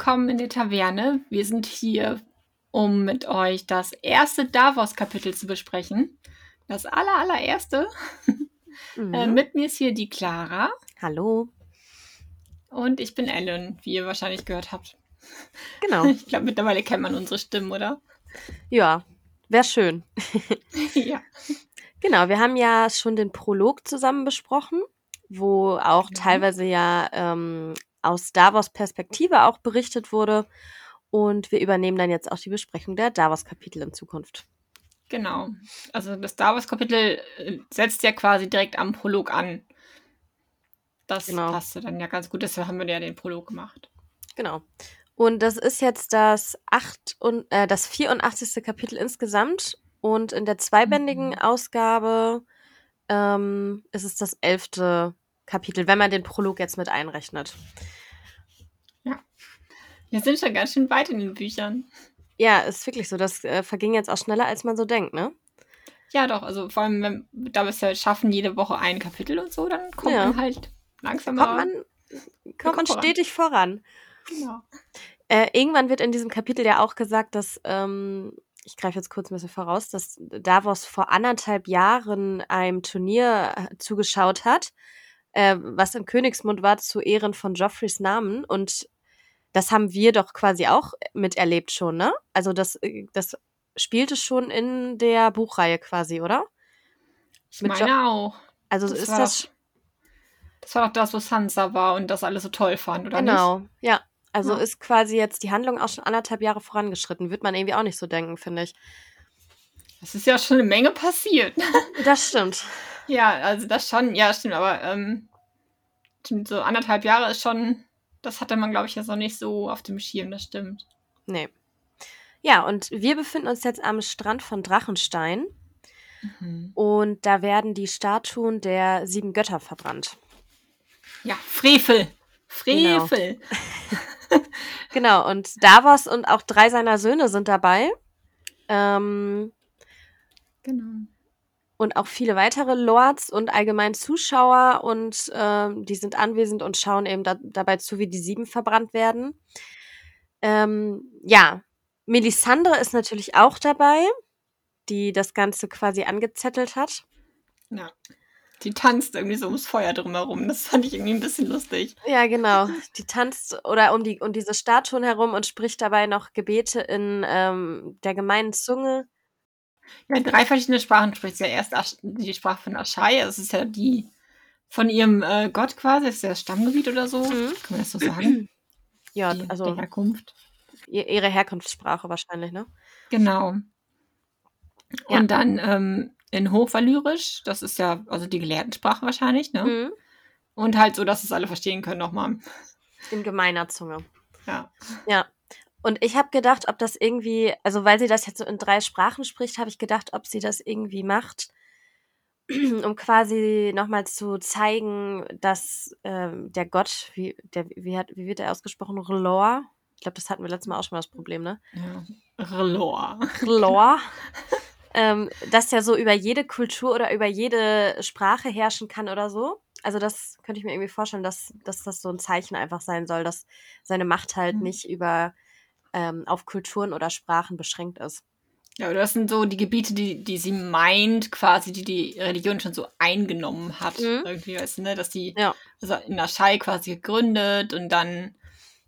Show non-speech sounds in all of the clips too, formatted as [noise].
Willkommen in der Taverne. Wir sind hier, um mit euch das erste Davos-Kapitel zu besprechen. Das aller, allererste. [laughs] Mhm. Äh, mit mir ist hier die Clara Hallo. und ich bin Ellen, wie ihr wahrscheinlich gehört habt. Genau. [laughs] Ich glaube, mittlerweile kennt man unsere Stimmen, oder? Ja, wäre schön. [laughs] ja. Genau, wir haben ja schon den Prolog zusammen besprochen, wo auch Genau. teilweise ja ähm, aus Davos Perspektive auch berichtet wurde. Und wir übernehmen dann jetzt auch die Besprechung der Davos-Kapitel in Zukunft. Genau. Also das Davos-Kapitel äh, setzt ja quasi direkt am Prolog an. Das Genau. passte dann ja ganz gut, deshalb haben wir ja den Prolog gemacht. Genau. Und das ist jetzt das, acht und, äh, das 84. Kapitel insgesamt. Und in der zweibändigen Mhm. Ausgabe ähm, ist es das elfte Kapitel, wenn man den Prolog jetzt mit einrechnet. Wir sind schon ganz schön weit in den Büchern. Ja, ist wirklich so. Das äh, verging jetzt auch schneller, als man so denkt, ne? Ja, doch, also vor allem, wenn da wir es ja schaffen, jede Woche ein Kapitel und so, dann kommt Ja. man halt langsam Kommt man, kommt man voran. stetig voran. Genau. Äh, irgendwann wird in diesem Kapitel ja auch gesagt, dass, ähm, ich greife jetzt kurz ein bisschen voraus, dass Davos vor anderthalb Jahren einem Turnier äh, zugeschaut hat, äh, was in Königsmund war zu Ehren von Joffreys Namen. Und das haben wir doch quasi auch miterlebt schon, ne? Also das, äh, das spielte schon in der Buchreihe quasi, oder? Ich Mit meine auch. Also Das ist war das. Das war doch das, wo Sansa war und das alle so toll fand, oder nicht? Genau, ja. Also Ja. ist quasi jetzt die Handlung auch schon anderthalb Jahre vorangeschritten. Wird man irgendwie auch nicht so denken, finde ich. Es ist ja schon eine Menge passiert. Das stimmt. [laughs] ja, also das schon, ja, stimmt, aber ähm, stimmt, so anderthalb Jahre ist schon, das hatte man, glaube ich, jetzt noch nicht so auf dem Schirm, das stimmt. Nee. Ja, und wir befinden uns jetzt am Strand von Drachenstein Mhm. und da werden die Statuen der sieben Götter verbrannt. Ja, Frevel. Frevel. [laughs] Genau, und Davos und auch drei seiner Söhne sind dabei. Ähm, Genau. Und auch viele weitere Lords und allgemein Zuschauer und ähm, die sind anwesend und schauen eben da, dabei zu, wie die sieben verbrannt werden. Ähm, ja, Melisandre ist natürlich auch dabei, die das Ganze quasi angezettelt hat. Ja. Die tanzt irgendwie so ums Feuer drumherum. Das fand ich irgendwie ein bisschen lustig. Ja, genau. Die tanzt oder um die um diese Statuen herum und spricht dabei noch Gebete in ähm, der gemeinen Zunge. Ja, drei verschiedene Sprachen spricht sie ja. Erst die Sprache von Aschai, das ist ja die von ihrem äh, Gott quasi, das ist ja das Stammgebiet oder so. Mhm. Kann man das so sagen? [clears throat] Ja, die, also die Herkunft. ihr- ihre Herkunftssprache wahrscheinlich, ne? Genau. Ja. Und dann ähm, in Hochvalyrisch, das ist ja also die Gelehrtensprache wahrscheinlich, ne? Mhm. Und halt so, dass es alle verstehen können nochmal. In gemeiner Zunge. Ja. Ja. Und ich habe gedacht, ob das irgendwie, also weil sie das jetzt so in drei Sprachen spricht, habe ich gedacht, ob sie das irgendwie macht, [clears throat] um quasi nochmal zu zeigen, dass ähm, der Gott, wie, der, wie, hat, wie wird er ausgesprochen? R'hllor? Ich glaube, das hatten wir letztes Mal auch schon mal das Problem, ne? ja. Relor. R'hllor. [laughs] ähm, dass der so über jede Kultur oder über jede Sprache herrschen kann oder so. Also das könnte ich mir irgendwie vorstellen, dass, dass das so ein Zeichen einfach sein soll, dass seine Macht halt Mhm. nicht über ähm, auf Kulturen oder Sprachen beschränkt ist. Ja, das sind so die Gebiete, die, die sie meint, quasi, die die Religion schon so eingenommen hat. Mhm. Irgendwie, weißt du, ne? Dass die, Ja. also in Aschai quasi gegründet und dann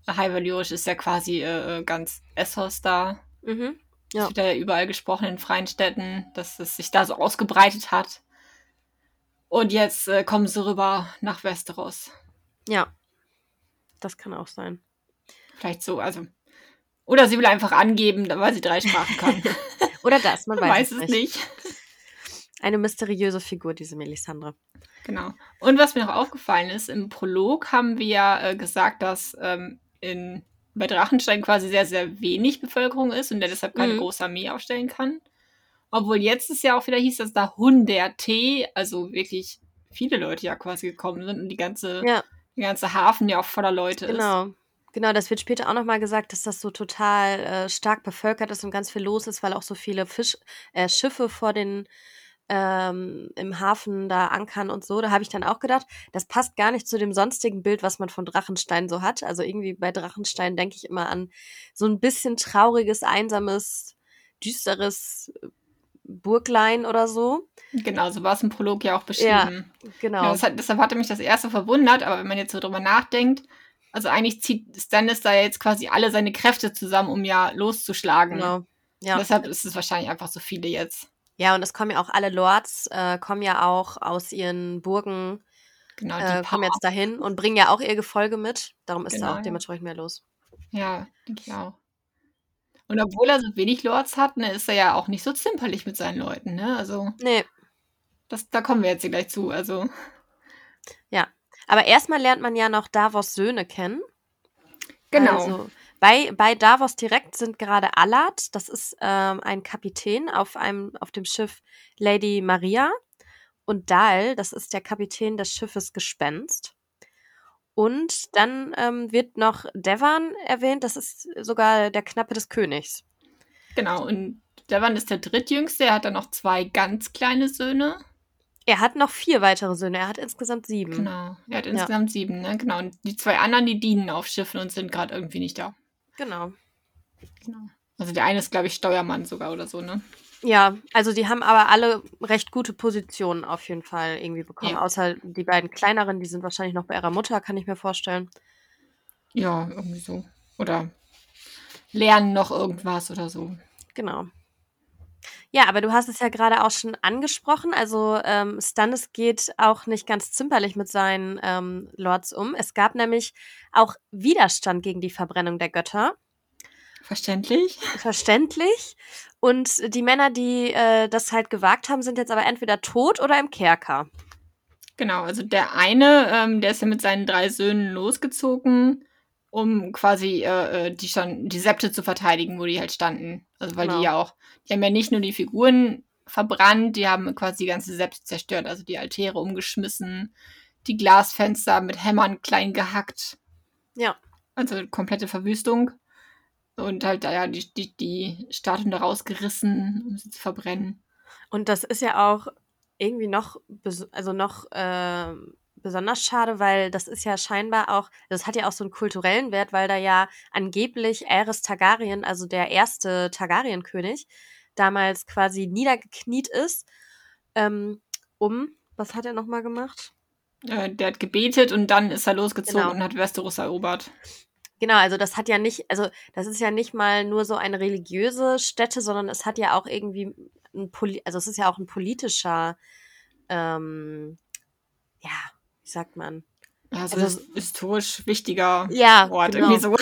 Hyvalyrisch ist ja quasi äh, äh, ganz Essos da. Mhm. Das Ja. wird ja überall gesprochen in freien Städten, dass es sich da so ausgebreitet hat. Und jetzt äh, kommen sie rüber nach Westeros. Ja. Das kann auch sein. Vielleicht so, also. Oder sie will einfach angeben, weil sie drei Sprachen kann. [laughs] Oder das, man [laughs] weiß, weiß es nicht. nicht. [laughs] Eine mysteriöse Figur, diese Melisandre. Genau. Und was mir noch aufgefallen ist, im Prolog haben wir ja äh, gesagt, dass ähm, in, bei Drachenstein quasi sehr, sehr wenig Bevölkerung ist und der deshalb keine Mhm. große Armee aufstellen kann. Obwohl jetzt es ja auch wieder hieß, dass da Hunderte, also wirklich viele Leute ja quasi gekommen sind und die ganze, Ja. der ganze Hafen ja auch voller Leute ist. Genau. Genau, das wird später auch nochmal gesagt, dass das so total äh, stark bevölkert ist und ganz viel los ist, weil auch so viele Fisch, äh, Schiffe vor den ähm, im Hafen da ankern und so, da habe ich dann auch gedacht, das passt gar nicht zu dem sonstigen Bild, was man von Drachenstein so hat. Also irgendwie bei Drachenstein denke ich immer an so ein bisschen trauriges, einsames, düsteres Burglein oder so. Genau, so war es im Prolog ja auch beschrieben. Ja, genau. Ja, hat, deshalb hatte mich das erste verwundert, aber wenn man jetzt so drüber nachdenkt, also eigentlich zieht Stannis da jetzt quasi alle seine Kräfte zusammen, um ja loszuschlagen. Genau. Ja. Deshalb ist es wahrscheinlich einfach so viele jetzt. Ja, und es kommen ja auch alle Lords, äh, kommen ja auch aus ihren Burgen, Genau, die äh, kommen jetzt dahin und bringen ja auch ihr Gefolge mit. Darum ist Genau, da auch ja. dementsprechend mehr los. Ja, denke ich auch. Und obwohl er so wenig Lords hat, ne, ist er ja auch nicht so zimperlich mit seinen Leuten, ne? Also, Nee, das, da kommen wir jetzt hier gleich zu. Also, aber erstmal lernt man ja noch Davos Söhne kennen. genau. Also bei, bei Davos direkt sind gerade Allard, das ist ähm, ein Kapitän auf einem auf dem Schiff Lady Maria und Dal, das ist der Kapitän des Schiffes Gespenst. Und dann ähm, wird noch Devan erwähnt, das ist sogar der Knappe des Königs. Genau. Und Devan ist der drittjüngste. Er hat dann noch zwei ganz kleine Söhne. Er hat noch vier weitere Söhne, er hat insgesamt sieben. Genau. Er hat insgesamt sieben, ne? Genau. Und die zwei anderen, die dienen auf Schiffen und sind gerade irgendwie nicht da. Genau. Genau. Also der eine ist, glaube ich, Steuermann sogar oder so, ne? Ja, also die haben aber alle recht gute Positionen auf jeden Fall irgendwie bekommen. Ja. Außer die beiden kleineren, die sind wahrscheinlich noch bei ihrer Mutter, kann ich mir vorstellen. Ja, irgendwie so. Oder lernen noch irgendwas oder so. Genau. Ja, aber du hast es ja gerade auch schon angesprochen. Also ähm, Stannis geht auch nicht ganz zimperlich mit seinen ähm, Lords um. Es gab nämlich auch Widerstand gegen die Verbrennung der Götter. Verständlich? Verständlich. Und die Männer, die äh, das halt gewagt haben, sind jetzt aber entweder tot oder im Kerker. Genau, also der eine, ähm, der ist ja mit seinen drei Söhnen losgezogen, um quasi äh, äh, die schon die Septe zu verteidigen, wo die halt standen. Also weil Genau. die ja auch, die haben ja nicht nur die Figuren verbrannt, die haben quasi die ganze Septe zerstört, also die Altäre umgeschmissen, die Glasfenster mit Hämmern klein gehackt. Ja. Also komplette Verwüstung. Und halt, ja, die, die, die Statuen da rausgerissen, um sie zu verbrennen. Und das ist ja auch irgendwie noch, also noch äh, besonders schade, weil das ist ja scheinbar auch, das hat ja auch so einen kulturellen Wert, weil da ja angeblich Aerys Targaryen, also der erste Targaryen-König, damals quasi niedergekniet ist, ähm, um, was hat er nochmal gemacht? Äh, der hat gebetet und dann ist er losgezogen Genau. und hat Westeros erobert. Genau, also das hat ja nicht, also das ist ja nicht mal nur so eine religiöse Stätte, sondern es hat ja auch irgendwie ein Poli also es ist ja auch ein politischer, ähm, ja, sagt man? Also- ist historisch wichtiger Ja, Ort, genau. irgendwie so.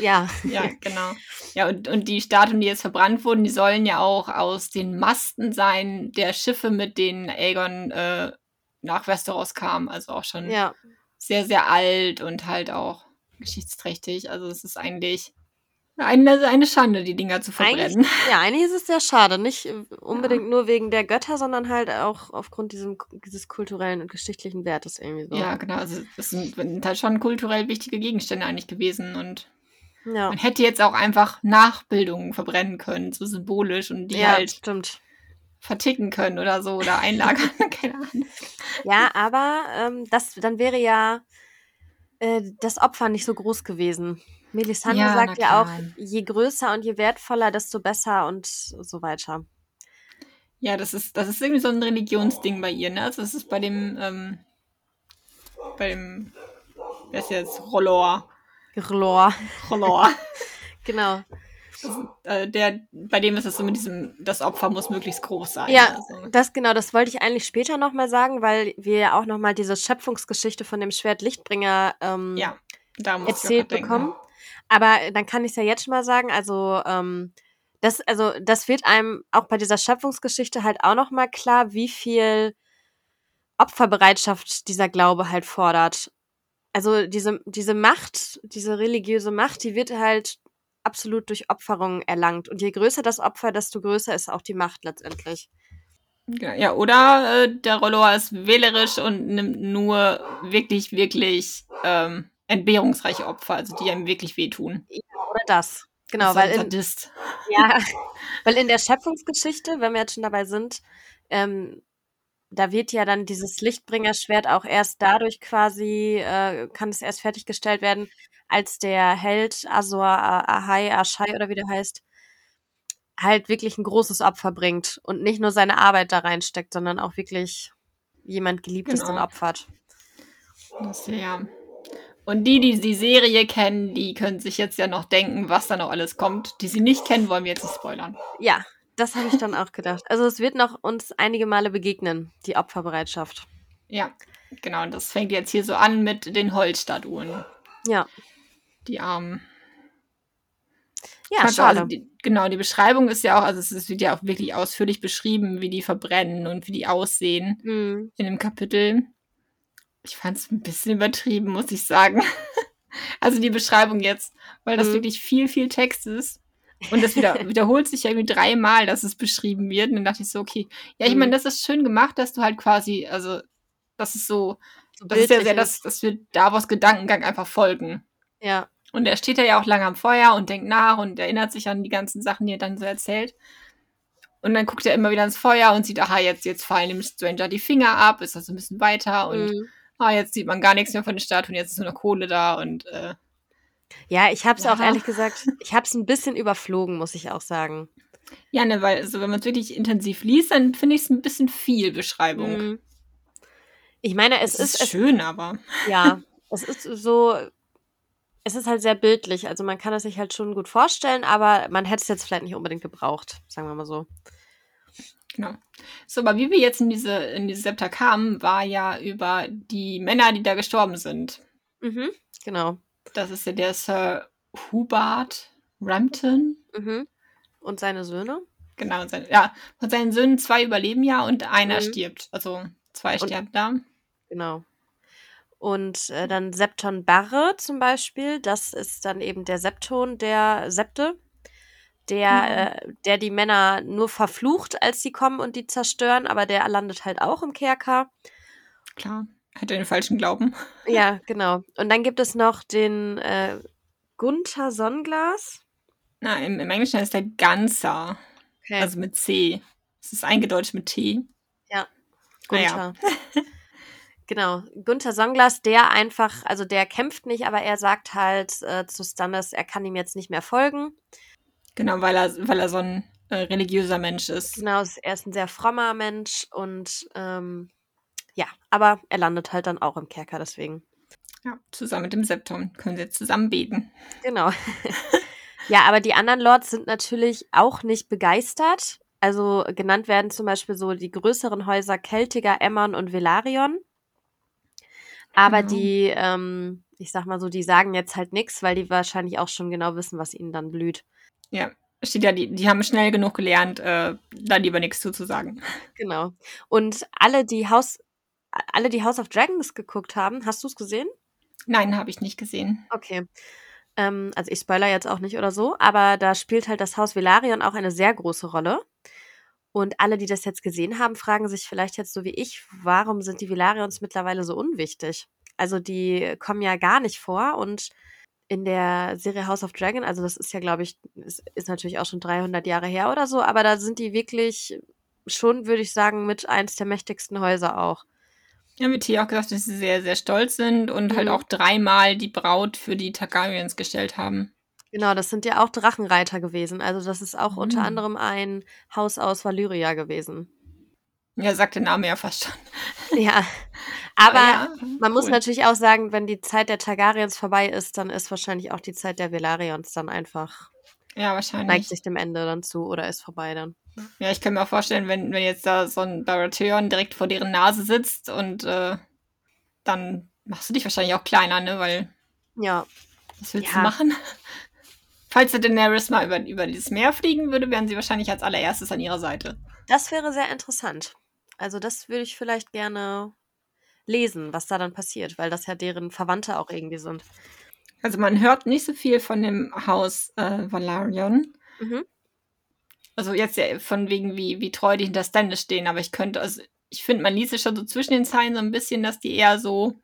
Ja, Ja, genau. Ja, und, und die Statuen, die jetzt verbrannt wurden, die sollen ja auch aus den Masten sein der Schiffe, mit denen Aegon äh, nach Westeros kam. Also auch schon ja, sehr, sehr alt und halt auch geschichtsträchtig. Also es ist eigentlich eine, eine Schande, die Dinger zu verbrennen. ja, eigentlich ist es sehr schade, nicht äh, unbedingt nur wegen der Götter, sondern halt auch aufgrund diesem, dieses kulturellen und geschichtlichen Wertes irgendwie so. Ja, genau. Also das sind, sind halt schon kulturell wichtige Gegenstände eigentlich gewesen und ja, man hätte jetzt auch einfach Nachbildungen verbrennen können, so symbolisch und die ja halt stimmt. verticken können oder so oder einlagern. [laughs] Keine Ahnung. Ja, aber ähm, das, dann wäre ja äh, das Opfer nicht so groß gewesen. Melisandre Ja, sagt ja auch, je größer und je wertvoller, desto besser und so weiter. Ja, das ist, das ist irgendwie so ein Religionsding bei ihr, ne? Also das ist bei dem, ähm, bei dem, wer ist jetzt? Rollor. Glor. Rollor. [laughs] Genau. Äh, der, bei dem ist es so mit diesem, das Opfer muss möglichst groß sein. Ja, Also, das genau, das wollte ich eigentlich später nochmal sagen, weil wir ja auch nochmal diese Schöpfungsgeschichte von dem Schwert Lichtbringer ähm, ja da muss erzählt auch denken. bekommen. Aber dann kann ich es ja jetzt schon mal sagen, also ähm, das, also das wird einem auch bei dieser Schöpfungsgeschichte halt auch nochmal klar, wie viel Opferbereitschaft dieser Glaube halt fordert. Also diese, diese Macht, diese religiöse Macht, die wird halt absolut durch Opferung erlangt. Und je größer das Opfer, desto größer ist auch die Macht letztendlich. Ja, oder äh, der Rollor ist wählerisch und nimmt nur wirklich, wirklich ähm, entbehrungsreiche Opfer, also die einem wirklich wehtun. Oder das. Genau, Das weil in, Sadist. Ja, [laughs] weil in der Schöpfungsgeschichte, wenn wir jetzt schon dabei sind, ähm, da wird ja dann dieses Lichtbringerschwert auch erst dadurch quasi, äh, kann es erst fertiggestellt werden, als der Held Azor Ahai, Ashai oder wie der heißt, halt wirklich ein großes Opfer bringt und nicht nur seine Arbeit da reinsteckt, sondern auch wirklich jemand Geliebtes Genau. dann opfert. Das, ja. Und die, die die Serie kennen, die können sich jetzt ja noch denken, was da noch alles kommt. Die sie nicht kennen, wollen wir jetzt nicht spoilern. Ja, das habe ich dann auch gedacht. Also es wird noch uns einige Male begegnen, die Opferbereitschaft. Ja, genau. Und das fängt jetzt hier so an mit den Holzstatuen. Ja, Die Armen. ja, schade. Also die, genau, die Beschreibung ist ja auch, also es wird ja auch wirklich ausführlich beschrieben, wie die verbrennen und wie die aussehen Mhm. in dem Kapitel. Ich fand es ein bisschen übertrieben, muss ich sagen. [laughs] Also die Beschreibung jetzt, weil das Mhm. wirklich viel, viel Text ist. Und das wieder, wiederholt sich ja irgendwie dreimal, dass es beschrieben wird. Und dann dachte ich so, okay, ja, ich Mhm. meine, das ist schön gemacht, dass du halt quasi, also das ist so, So das ist ja sehr, dass, dass wir Davos Gedankengang einfach folgen. Ja, Und er steht ja auch lange am Feuer und denkt nach und erinnert sich an die ganzen Sachen, die er dann so erzählt. Und dann guckt er immer wieder ins Feuer und sieht, aha, jetzt, jetzt fallen dem Stranger die Finger ab, ist also ein bisschen weiter und mhm. ah, jetzt sieht man gar nichts mehr von den Statuen, jetzt ist nur noch Kohle da und äh, ja ich habe es auch Ja. ehrlich gesagt, ich habe es ein bisschen überflogen, muss ich auch sagen. ja, ne, weil, also wenn man es wirklich intensiv liest, dann finde ich es ein bisschen viel Beschreibung. Mhm. Ich meine, es, Es ist, ist es, schön, aber ja, [laughs] es ist so, es ist halt sehr bildlich. Also man kann es sich halt schon gut vorstellen, aber man hätte es jetzt vielleicht nicht unbedingt gebraucht, sagen wir mal so. genau. So, aber wie wir jetzt in diese, in diese Septa kamen, war ja über die Männer, die da gestorben sind. Mhm, genau. Das ist ja der Sir Hubert Rampton. Mhm. Und seine Söhne? Genau, und sein, ja, von seinen Söhnen zwei überleben ja und einer Mhm. stirbt. Also zwei Und- sterben da. Genau. Und äh, dann Septon Barre zum Beispiel, das ist dann eben der Septon der Septe, der, äh, der die Männer nur verflucht, als sie kommen und die zerstören, aber der landet halt auch im Kerker. Klar, hätte den falschen Glauben. [laughs] Ja, genau. Und dann gibt es noch den äh, Gunther Sonnenglas. Na, im, Englischen heißt der Ganzer, Okay. also mit C. Es ist eingedeutscht mit T. Ja, Ah ja. Gunther. [laughs] genau. Gunther Sonnenglas, der einfach, also der kämpft nicht, aber er sagt halt äh, zu Stannis, er kann ihm jetzt nicht mehr folgen. Genau, weil er, weil er so ein äh, religiöser Mensch ist. Genau, er ist ein sehr frommer Mensch und ähm, ja, aber er landet halt dann auch im Kerker deswegen. Ja, zusammen mit dem Septon können sie jetzt zusammen beten. Genau. [laughs] ja, aber die anderen Lords sind natürlich auch nicht begeistert. Also genannt werden zum Beispiel so die größeren Häuser Celtiger, Emmern und Velaryon. Aber Genau. die, ähm, ich sag mal so, die sagen jetzt halt nichts, weil die wahrscheinlich auch schon genau wissen, was ihnen dann blüht. Ja, steht ja, die, die haben schnell genug gelernt, äh, da lieber nichts zuzusagen. Genau. Und alle, die House, alle, die House of Dragons geguckt haben, hast du es gesehen? Nein, habe ich nicht gesehen. Okay. Ähm, also ich spoiler jetzt auch nicht oder so, aber da spielt halt das Haus Velaryon auch eine sehr große Rolle. Und alle, die das jetzt gesehen haben, fragen sich vielleicht jetzt so wie ich, warum sind die Velaryons mittlerweile so unwichtig? Also die kommen ja gar nicht vor und in der Serie House of Dragon, also das ist ja, glaube ich, ist, ist natürlich auch schon 300 Jahre her oder so, aber da sind die wirklich schon, würde ich sagen, mit eins der mächtigsten Häuser auch. Ja, wird hier auch gesagt, dass sie sehr, sehr stolz sind und halt Mhm. auch dreimal die Braut für die Targaryens gestellt haben. Genau, das sind ja auch Drachenreiter gewesen. Also das ist auch unter Mhm. anderem ein Haus aus Valyria gewesen. Ja, sagt der Name ja fast schon. [laughs] Ja, [laughs] aber ja, man muss cool. natürlich auch sagen, wenn die Zeit der Targaryens vorbei ist, dann ist wahrscheinlich auch die Zeit der Velaryons dann einfach, Ja, neigt wahrscheinlich. sich dem Ende dann zu oder ist vorbei dann. Ja, ich kann mir auch vorstellen, wenn, wenn jetzt da so ein Baratheon direkt vor deren Nase sitzt und äh, dann machst du dich wahrscheinlich auch kleiner, ne? Weil, Ja, was willst Ja. du machen? Falls der Daenerys mal über, über dieses Meer fliegen würde, wären sie wahrscheinlich als allererstes an ihrer Seite. das wäre sehr interessant. Also das würde ich vielleicht gerne lesen, was da dann passiert, weil das ja deren Verwandte auch irgendwie sind. Also man hört nicht so viel von dem Haus äh, Valarion. Mhm. Also jetzt ja von wegen, wie, wie treu die hinter Stannis stehen, aber ich könnte, also ich finde, man liest es schon so zwischen den Zeilen so ein bisschen, dass die eher so,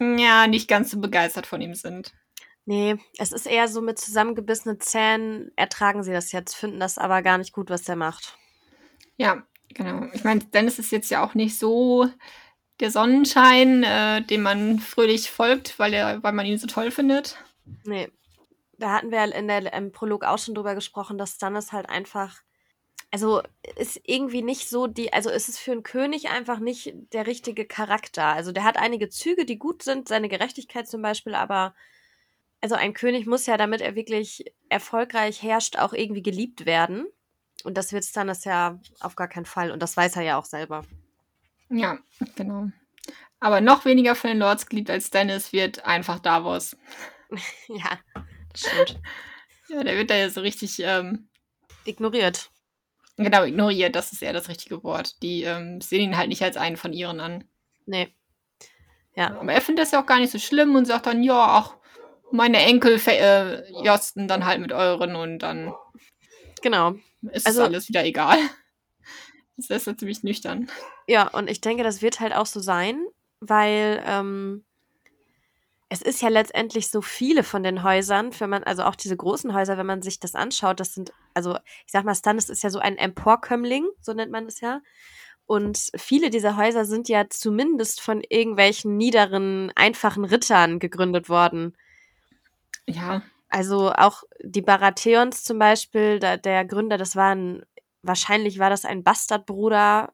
ja, nicht ganz so begeistert von ihm sind. Nee, es ist eher so mit zusammengebissenen Zähnen ertragen sie das jetzt, finden das aber gar nicht gut, was der macht. Ja, Genau. Ich meine, Dennis ist jetzt ja auch nicht so der Sonnenschein, äh, dem man fröhlich folgt, weil, er, weil man ihn so toll findet. Nee. Da hatten wir in der, im Prolog auch schon drüber gesprochen, dass Stannis halt einfach. Also ist irgendwie nicht so die, also ist es für einen König einfach nicht der richtige Charakter. Also der hat einige Züge, die gut sind, seine Gerechtigkeit zum Beispiel, aber also ein König muss ja, damit er wirklich erfolgreich herrscht, auch irgendwie geliebt werden. Und das wird Stannis ja auf gar keinen Fall. Und das weiß er ja auch selber. Ja, genau. Aber noch weniger von den Lords geliebt als Stannis wird einfach Davos. [laughs] ja, stimmt. [laughs] ja, der wird da ja so richtig ähm, ignoriert. Genau, ignoriert, das ist eher das richtige Wort. Die ähm, sehen ihn halt nicht als einen von ihren an. Nee. Ja. Aber er findet das ja auch gar nicht so schlimm und sagt dann, ja, ach, meine Enkel äh, josten dann halt mit euren und dann genau. ist also, alles wieder egal. [laughs] Das ist ja ziemlich nüchtern. Ja, und ich denke, das wird halt auch so sein, weil ähm, es ist ja letztendlich so viele von den Häusern, wenn man, also auch diese großen Häuser, wenn man sich das anschaut, das sind, also ich sag mal, Stannis ist ja so ein Emporkömmling, so nennt man es ja. Und viele dieser Häuser sind ja zumindest von irgendwelchen niederen, einfachen Rittern gegründet worden. Ja. Also auch die Baratheons zum Beispiel, da, der Gründer, das war ein, wahrscheinlich war das ein Bastardbruder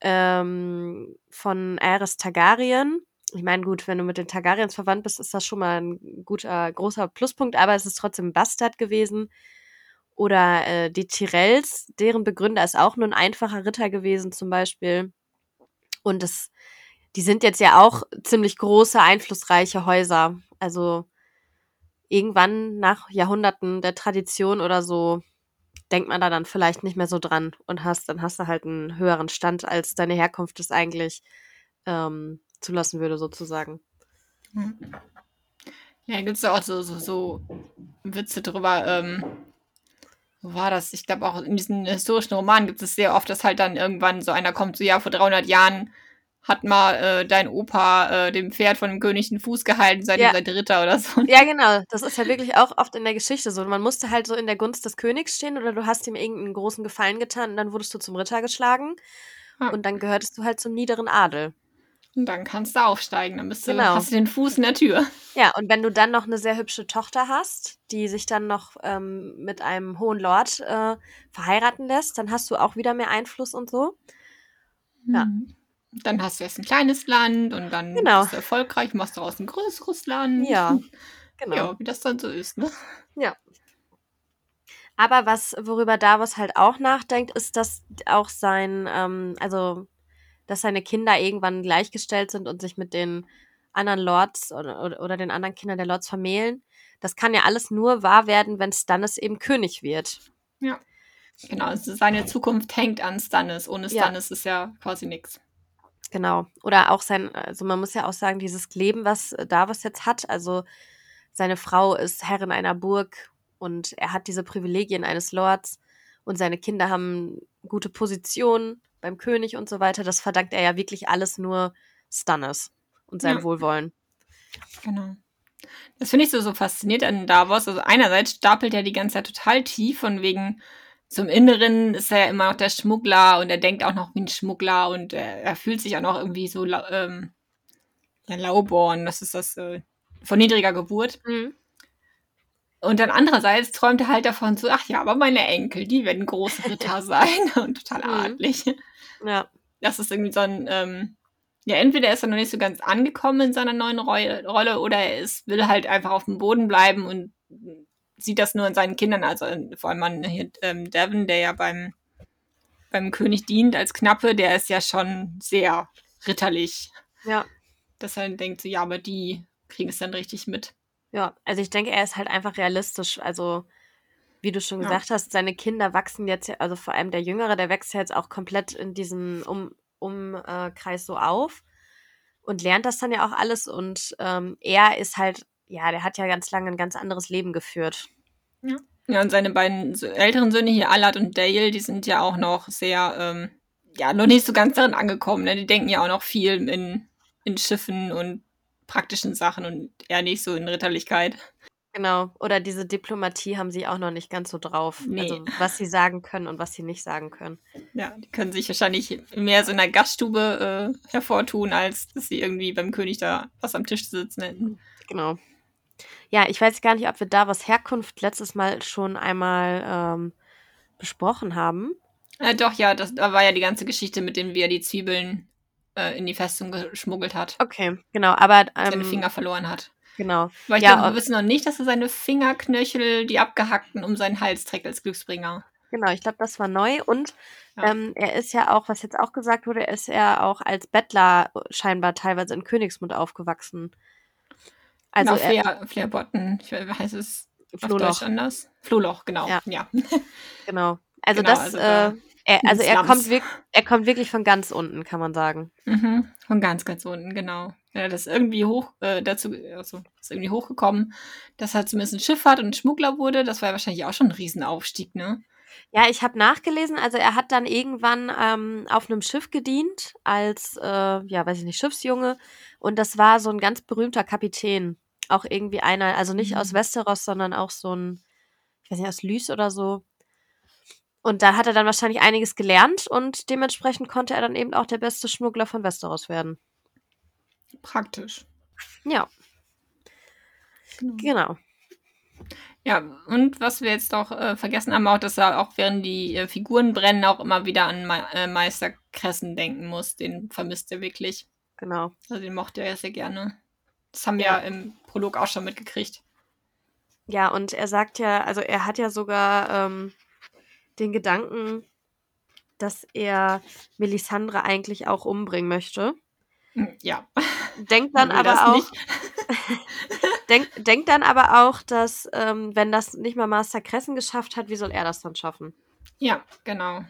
ähm, von Aerys Targaryen. Ich meine, gut, wenn du mit den Targaryens verwandt bist, ist das schon mal ein guter, großer Pluspunkt, aber es ist trotzdem Bastard gewesen. Oder äh, die Tyrells, deren Begründer ist auch nur ein einfacher Ritter gewesen, zum Beispiel. Und das, die sind jetzt ja auch ziemlich große, einflussreiche Häuser. Also irgendwann nach Jahrhunderten der Tradition oder so denkt man da dann vielleicht nicht mehr so dran und hast, dann hast du halt einen höheren Stand, als deine Herkunft es eigentlich ähm, zulassen würde, sozusagen. Hm. Ja, gibt es auch so, so, so Witze drüber. Ähm, wo war das? Ich glaube auch in diesen historischen Romanen gibt es sehr oft, dass halt dann irgendwann so einer kommt, so ja, vor 300 Jahren hat mal äh, dein Opa äh, dem Pferd von dem König den Fuß gehalten, seitdem ja. sei Dritter oder so. Ja, genau. Das ist ja wirklich auch oft in der Geschichte so. Man musste halt so in der Gunst des Königs stehen oder du hast ihm irgendeinen großen Gefallen getan und dann wurdest du zum Ritter geschlagen ja. und dann gehörtest du halt zum niederen Adel. Und dann kannst du aufsteigen, dann bist du, genau. hast du den Fuß in der Tür. Ja, und wenn du dann noch eine sehr hübsche Tochter hast, die sich dann noch ähm, mit einem hohen Lord äh, verheiraten lässt, dann hast du auch wieder mehr Einfluss und so. Ja. Mhm. Dann hast du erst ein kleines Land und dann genau. bist du erfolgreich, machst daraus ein größeres Land. Ja, [laughs] genau. Ja, wie das dann so ist, ne? Ja. Aber was, worüber Davos halt auch nachdenkt, ist, dass auch sein, ähm, also, dass seine Kinder irgendwann gleichgestellt sind und sich mit den anderen Lords oder, oder, den anderen Kindern der Lords vermählen. Das kann ja alles nur wahr werden, wenn Stannis eben König wird. Ja. Genau, seine Zukunft hängt an Stannis. Ohne Stannis ja. ist ja quasi nichts. Genau. Oder auch sein, also man muss ja auch sagen, dieses Leben, was Davos jetzt hat, also seine Frau ist Herrin einer Burg und er hat diese Privilegien eines Lords und seine Kinder haben gute Positionen beim König und so weiter. Das verdankt er ja wirklich alles nur Stannis und seinem ja. Wohlwollen. Genau. Das finde ich so, so faszinierend an Davos. Also einerseits stapelt er die ganze Zeit total tief von wegen, zum Inneren ist er ja immer noch der Schmuggler und er denkt auch noch wie ein Schmuggler und er, er fühlt sich auch noch irgendwie so ähm, ja, lauborn, das ist das äh, von niedriger Geburt. Mhm. Und dann andererseits träumt er halt davon so, ach ja, aber meine Enkel, die werden große Ritter [laughs] sein und total mhm. adlig. Ja. Das ist irgendwie so ein, ähm, ja, entweder ist er noch nicht so ganz angekommen in seiner neuen Rolle oder er ist, will halt einfach auf dem Boden bleiben und sieht das nur in seinen Kindern, also vor allem an hier, ähm, Devon, der ja beim, beim König dient als Knappe, der ist ja schon sehr ritterlich. Ja. Dass er denkt, so, ja, aber die kriegen es dann richtig mit. Ja, also ich denke, er ist halt einfach realistisch. Also, wie du schon gesagt ja. hast, seine Kinder wachsen jetzt, also vor allem der Jüngere, der wächst ja jetzt auch komplett in diesem um, Umkreis so auf und lernt das dann ja auch alles. Und ähm, er ist halt ja, der hat ja ganz lange ein ganz anderes Leben geführt. Ja. Ja, und seine beiden älteren Söhne hier, Allard und Dale, die sind ja auch noch sehr, ähm, ja, noch nicht so ganz darin angekommen. Ne? Die denken ja auch noch viel in, in Schiffen und praktischen Sachen und eher nicht so in Ritterlichkeit. Genau. Oder diese Diplomatie haben sie auch noch nicht ganz so drauf. Nee. Also was sie sagen können und was sie nicht sagen können. Ja, die können sich wahrscheinlich mehr so in der Gaststube äh, hervortun, als dass sie irgendwie beim König da was am Tisch sitzen hätten. Genau. Ja, ich weiß gar nicht, ob wir da was Herkunft letztes Mal schon einmal ähm, besprochen haben. Äh, doch, ja, das, da war ja die ganze Geschichte mit dem, wie er die Zwiebeln äh, in die Festung geschmuggelt hat. Okay, genau, aber Seine ähm, Finger verloren hat. genau. Weil ich Ja, glaube, äh, wir wissen noch nicht, dass er seine Fingerknöchel, die abgehackten, um seinen Hals trägt als Glücksbringer. Genau, ich glaube, das war neu und Ja. ähm, er ist ja auch, was jetzt auch gesagt wurde, er ist ja auch als Bettler scheinbar teilweise in Königsmund aufgewachsen. Also genau, er, Flair, Flairbotten, ich weiß, wie heißt es auf Flohloch. Deutsch anders? Flohloch, genau. Ja. Ja. [laughs] genau. Also Genau, das, also äh, er, also er kommt, er kommt wirklich von ganz unten, kann man sagen. Mhm. Von ganz, ganz unten, genau. Ja, das ist irgendwie hoch, äh, dazu, also ist irgendwie hochgekommen, dass er zumindest ein Schiffahrt und ein Schmuggler wurde. Das war ja wahrscheinlich auch schon ein Riesenaufstieg, ne? Ja, ich habe nachgelesen, also er hat dann irgendwann ähm, auf einem Schiff gedient als, äh, ja, weiß ich nicht, Schiffsjunge. Und das war so ein ganz berühmter Kapitän. Auch irgendwie einer, also nicht aus Mhm. Westeros, sondern auch so ein, ich weiß nicht, aus Lys oder so. Und da hat er dann wahrscheinlich einiges gelernt und dementsprechend konnte er dann eben auch der beste Schmuggler von Westeros werden. Praktisch. Ja, Genau. genau. Ja, und was wir jetzt auch äh, vergessen haben, auch, dass er auch während die äh, Figuren brennen, auch immer wieder an Me äh, Meister Kressen denken muss. Den vermisst er wirklich. Genau. Also den mochte er ja sehr gerne. Das haben wir Ja. ja im Prolog auch schon mitgekriegt. Ja, und er sagt ja, also er hat ja sogar ähm, den Gedanken, dass er Melisandre eigentlich auch umbringen möchte. Hm, Ja. Denkt dann [laughs] aber auch, nicht. [laughs] [laughs] denk, denkt dann aber auch, dass ähm, wenn das nicht mal Master Kressen geschafft hat, wie soll er das dann schaffen? Ja, genau.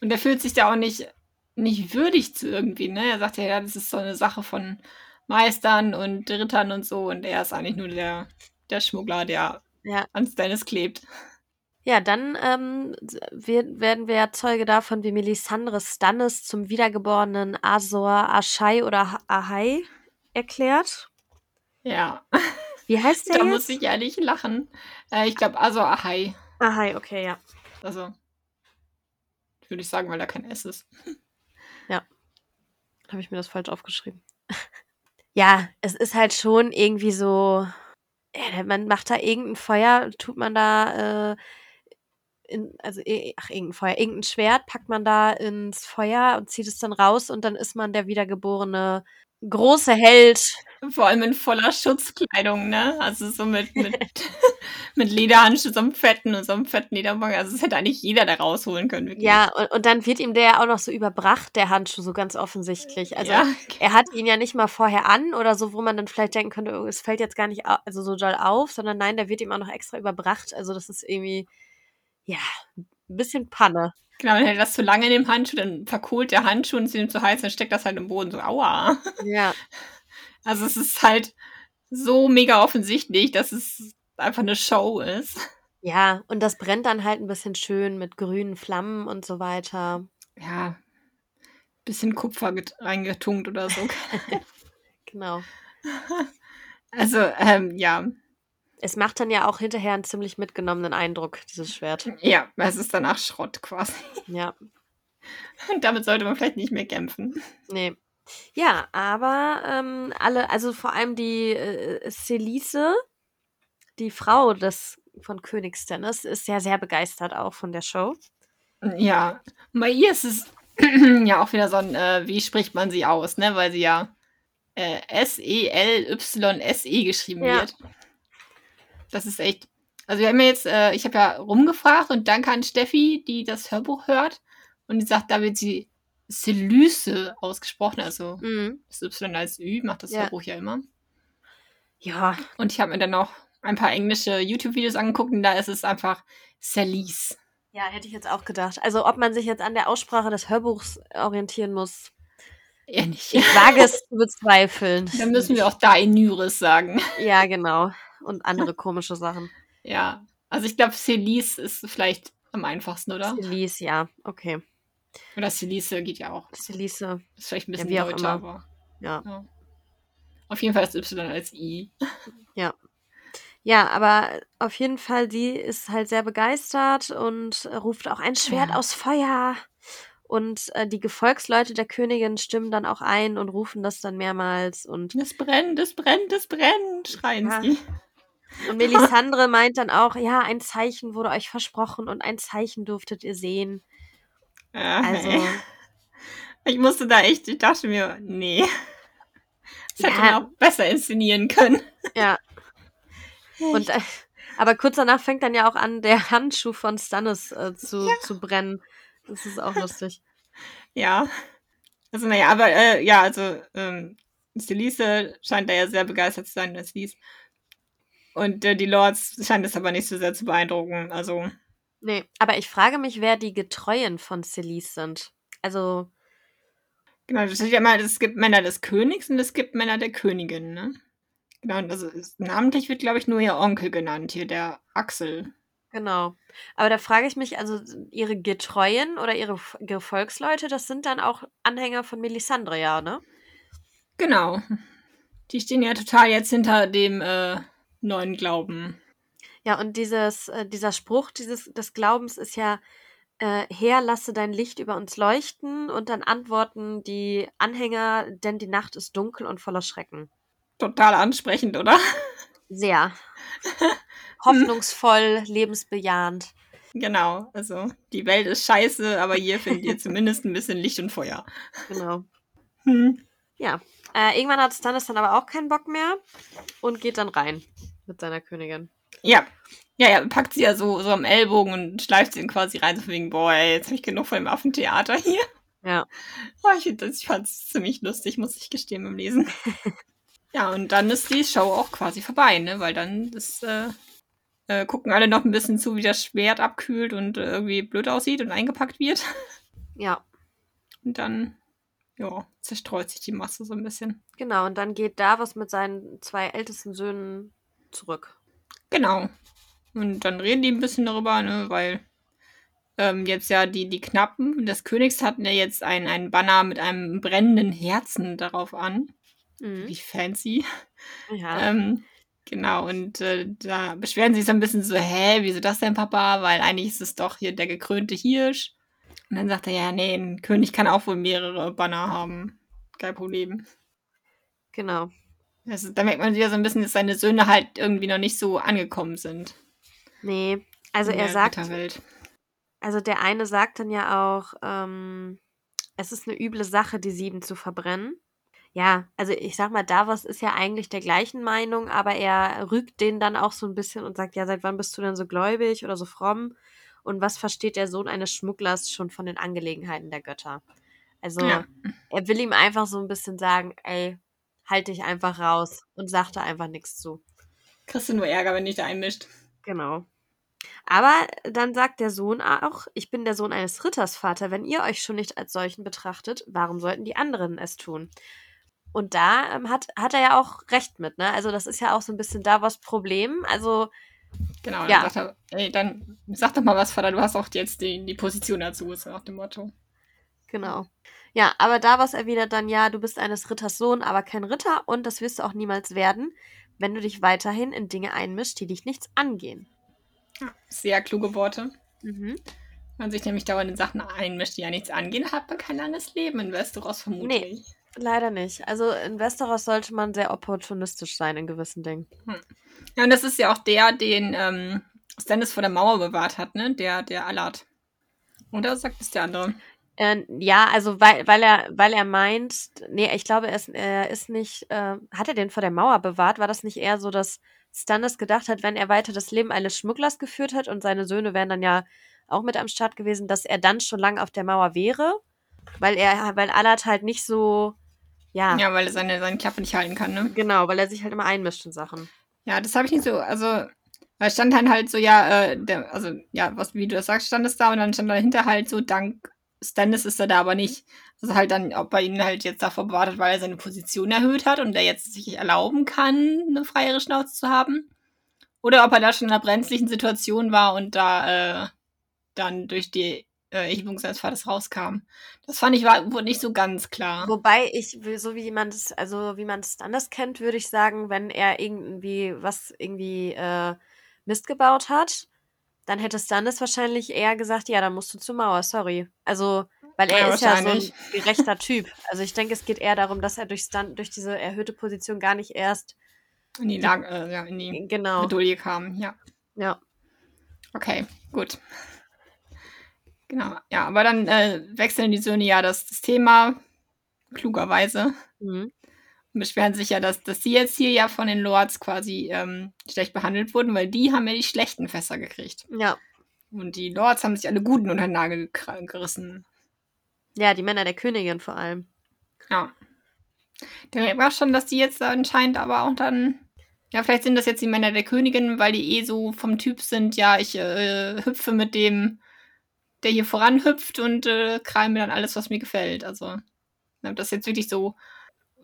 Und er fühlt sich da auch nicht, nicht würdig zu irgendwie, ne? Er sagt ja, ja, das ist so eine Sache von Meistern und Rittern und so. Und er ist eigentlich nur der, der Schmuggler, der Ja. an Stannis klebt. Ja, dann ähm, wir, werden wir ja Zeuge davon, wie Melisandre Stannis zum wiedergeborenen Azor Ahai oder Ha- Ahai erklärt. Ja, Wie heißt [laughs] der da jetzt? muss ich ja nicht lachen. Äh, ich glaube, also Ahai. Ahai, okay, ja. Also, würde ich sagen, weil da kein S ist. Habe ich mir das falsch aufgeschrieben. [laughs] ja, es ist halt schon irgendwie so. Ja, man macht da irgendein Feuer, tut man da, äh, in, also, ach, irgendein Feuer, irgendein Schwert packt man da ins Feuer und zieht es dann raus und dann ist man der wiedergeborene große Held. Vor allem in voller Schutzkleidung, ne? Also so mit, mit, [laughs] mit Lederhandschuhen, so einem fetten und so einem fetten Lederbogen. Also das hätte eigentlich jeder da rausholen können. Wirklich. Ja, und, und dann wird ihm der ja auch noch so überbracht, der Handschuh, so ganz offensichtlich. Also, ja, er hat ihn ja nicht mal vorher an oder so, wo man dann vielleicht denken könnte, oh, es fällt jetzt gar nicht also so doll auf, sondern nein, der wird ihm auch noch extra überbracht. Also das ist irgendwie, ja, ein bisschen Panne. genau. Dann hält er das zu lange in dem Handschuh, dann verkohlt der Handschuh und ist ihm zu heiß, dann steckt das halt im Boden. So, aua. Ja, Also es ist halt so mega offensichtlich, dass es einfach eine Show ist. ja, und das brennt dann halt ein bisschen schön mit grünen Flammen und so weiter. Ja, bisschen Kupfer get- reingetunkt oder so. [laughs] Genau. [laughs] Also, ähm, ja. Es macht dann ja auch hinterher einen ziemlich mitgenommenen Eindruck, dieses Schwert. Ja, es ist danach Schrott quasi. Ja, Und damit sollte man vielleicht nicht mehr kämpfen. nee. Ja, aber ähm, alle, also vor allem die äh, Celise, die Frau des von König Stannis, ist ja sehr begeistert auch von der Show. Ja, und bei ihr ist es [clears throat] ja auch wieder so ein, äh, wie spricht man sie aus, ne? Weil sie ja äh, S-E-L-Y-S-E geschrieben Ja. wird. Das ist echt. Also wir haben ja jetzt, äh, ich habe ja rumgefragt und danke an Steffi, die das Hörbuch hört. Und die sagt, da wird sie Selyse ausgesprochen, also Mhm. das Y als Ü, macht das Ja. Hörbuch ja immer. Ja, Und ich habe mir dann noch ein paar englische YouTube-Videos angeguckt und da ist es einfach Celise. ja, hätte ich jetzt auch gedacht. Also ob man sich jetzt an der Aussprache des Hörbuchs orientieren muss, Eher nicht. ich wage es zu bezweifeln. [laughs] Dann müssen wir auch Daenerys sagen. Ja, genau. Und andere komische Sachen. [laughs] Ja. Also ich glaube, Celise ist vielleicht am einfachsten, oder? Celise, ja, okay. Oder Celise geht ja auch. Celise, Ist vielleicht ein Ja, bisschen auch deutscher, aber. ja. Ja. Auf jeden Fall das Y als I. Ja, Ja, aber auf jeden Fall, sie ist halt sehr begeistert und ruft auch ein Schwert Ja. aus Feuer. Und äh, die Gefolgsleute der Königin stimmen dann auch ein und rufen das dann mehrmals. Und, Es brennt, es brennt, es brennt, schreien Ja. sie. Und Melisandre meint dann auch, ja, ein Zeichen wurde euch versprochen und ein Zeichen durftet ihr sehen. Ja, Also, ey. Ich musste da echt, ich dachte mir, nee. Das hätte Ja. man auch besser inszenieren können. ja. Und, äh, aber kurz danach fängt dann ja auch an, der Handschuh von Stannis äh, zu, zu brennen. Das ist auch lustig. Ja. Also, naja, aber äh, ja, also, ähm, Celise scheint da ja sehr begeistert zu sein, das liest. Und äh, die Lords scheint es aber nicht so sehr zu beeindrucken. Also, Nee, aber ich frage mich, wer die Getreuen von Celise sind. Also, genau, das steht ja immer, es gibt Männer des Königs und es gibt Männer der Königin, ne? Genau, und also namentlich wird, glaube ich, nur ihr Onkel genannt, hier der Axel. genau. Aber da frage ich mich, also ihre Getreuen oder ihre Gefolgsleute, das sind dann auch Anhänger von Melisandre, ja, ne? Genau. Die stehen ja total jetzt hinter dem äh, neuen Glauben. Ja, und dieses, äh, dieser Spruch dieses, des Glaubens ist ja, äh, Herr, lasse dein Licht über uns leuchten und dann antworten die Anhänger, denn die Nacht ist dunkel und voller Schrecken. Total ansprechend, oder? [laughs] Sehr. [laughs] Hoffnungsvoll, lebensbejahend. Genau, also die Welt ist scheiße, aber hier findet ihr zumindest ein bisschen Licht und Feuer. Genau. Hm. Ja. Äh, irgendwann hat Stannis dann aber auch keinen Bock mehr und geht dann rein mit seiner Königin. Ja. Ja, ja, packt sie ja so, so am Ellbogen und schleift sie dann quasi rein, so wegen, boah, ey, jetzt habe ich genug von dem Affentheater hier. Ja. Oh, ich, ich fand es ziemlich lustig, muss ich gestehen, beim Lesen. [laughs] ja, und dann ist die Show auch quasi vorbei, ne? Weil dann das, äh, äh, gucken alle noch ein bisschen zu, wie das Schwert abkühlt und äh, irgendwie blöd aussieht und eingepackt wird. Ja, Und dann, ja, zerstreut sich die Masse so ein bisschen. genau. Und dann geht Davos mit seinen zwei ältesten Söhnen zurück. Genau. Und dann reden die ein bisschen darüber, ne, weil ähm, jetzt ja die, die Knappen des Königs hatten ja jetzt ein, ein Banner mit einem brennenden Herzen darauf an. Mhm. Wie fancy. Ja. Ähm, genau, und äh, da beschweren sie sich so ein bisschen so, hä, wieso das denn, Papa? Weil eigentlich ist es doch hier der gekrönte Hirsch. Und dann sagt er, ja, nee, ein König kann auch wohl mehrere Banner haben. Kein Problem. genau. Also, da merkt man wieder so ein bisschen, dass seine Söhne halt irgendwie noch nicht so angekommen sind. Nee. Also er sagt, Ritterwelt. also der eine sagt dann ja auch, ähm, es ist eine üble Sache, die sieben zu verbrennen. Ja, also ich sag mal, Davos ist ja eigentlich der gleichen Meinung, aber er rügt den dann auch so ein bisschen und sagt, ja, seit wann bist du denn so gläubig oder so fromm? Und was versteht der Sohn eines Schmugglers schon von den Angelegenheiten der Götter? Also Ja. er will ihm einfach so ein bisschen sagen, ey, halt dich einfach raus und sagt da einfach nichts zu. Kriegst du nur Ärger, wenn dich da einmischt. Genau. Aber dann sagt der Sohn auch, ich bin der Sohn eines Ritters, Vater. Wenn ihr euch schon nicht als solchen betrachtet, warum sollten die anderen es tun? Und da ähm, hat, hat er ja auch recht mit, ne? Also das ist ja auch so ein bisschen da was Problem. Also, Genau, dann Ja. sagt er, ey, dann sag doch mal was, Vater, du hast auch jetzt die, die Position dazu, so nach dem Motto. genau. Ja, aber Davos erwidert dann, ja, du bist eines Ritters Sohn, aber kein Ritter und das wirst du auch niemals werden, wenn du dich weiterhin in Dinge einmischst, die dich nichts angehen. Sehr kluge Worte. Mhm. Wenn man sich nämlich dauernd in Sachen einmischt, die ja nichts angehen, hat man kein langes Leben in Westeros vermutlich. Leider nicht. Also in Westeros sollte man sehr opportunistisch sein in gewissen Dingen. Ja, und das ist ja auch der, den ähm, Stannis vor der Mauer bewahrt hat, ne? Der, der Allard. Oder sagt es der andere? Äh, ja, also weil, weil er, weil er meint, nee, ich glaube, er ist, er ist nicht, äh, hat er den vor der Mauer bewahrt? War das nicht eher so, dass Stannis gedacht hat, wenn er weiter das Leben eines Schmugglers geführt hat und seine Söhne wären dann ja auch mit am Start gewesen, dass er dann schon lange auf der Mauer wäre? Weil er, weil Allard halt nicht so, ja, Ja, weil er seine, seine Klappe nicht halten kann, ne? genau, weil er sich halt immer einmischt in Sachen. Ja, das habe ich nicht so, also, weil stand dann halt so, ja, äh, der, also, ja, was, wie du das sagst, stand es da und dann stand dahinter halt so, dank Stannis ist er da aber nicht. Also halt dann, ob er ihn halt jetzt davor bewahrt hat, weil er seine Position erhöht hat und er jetzt sich erlauben kann, eine freiere Schnauze zu haben. Oder ob er da schon in einer brenzlichen Situation war und da äh, dann durch die äh, Erhebung seines Vaters rauskam. Das fand ich war wohl nicht so ganz klar. Wobei ich, so wie man es, also wie man es anders kennt, würde ich sagen, wenn er irgendwie was irgendwie äh, Mist gebaut hat, dann hätte Stannis wahrscheinlich eher gesagt, ja, dann musst du zur Mauer, sorry. Also, weil er Ja, ist ja so ein gerechter [laughs] Typ. Also ich denke, es geht eher darum, dass er durch, Stan durch diese erhöhte Position gar nicht erst In die Lage, äh, ja, in die genau. Bredouille kam. Ja. Ja. Okay, gut. Genau, ja, aber dann äh, wechseln die Söhne ja das, das Thema, klugerweise. Mhm. Und beschweren sich ja, dass, dass sie jetzt hier ja von den Lords quasi ähm, schlecht behandelt wurden, weil die haben ja die schlechten Fässer gekriegt. Ja. Und die Lords haben sich alle guten unter den Nagel gerissen. Ja, die Männer der Königin vor allem. Ja. Da merkt man auch schon, dass die jetzt anscheinend aber auch dann. Ja, vielleicht sind das jetzt die Männer der Königin, weil die eh so vom Typ sind, ja, ich äh, hüpfe mit dem, der hier voranhüpft und äh, krall mir dann alles, was mir gefällt. Also, ob das jetzt wirklich so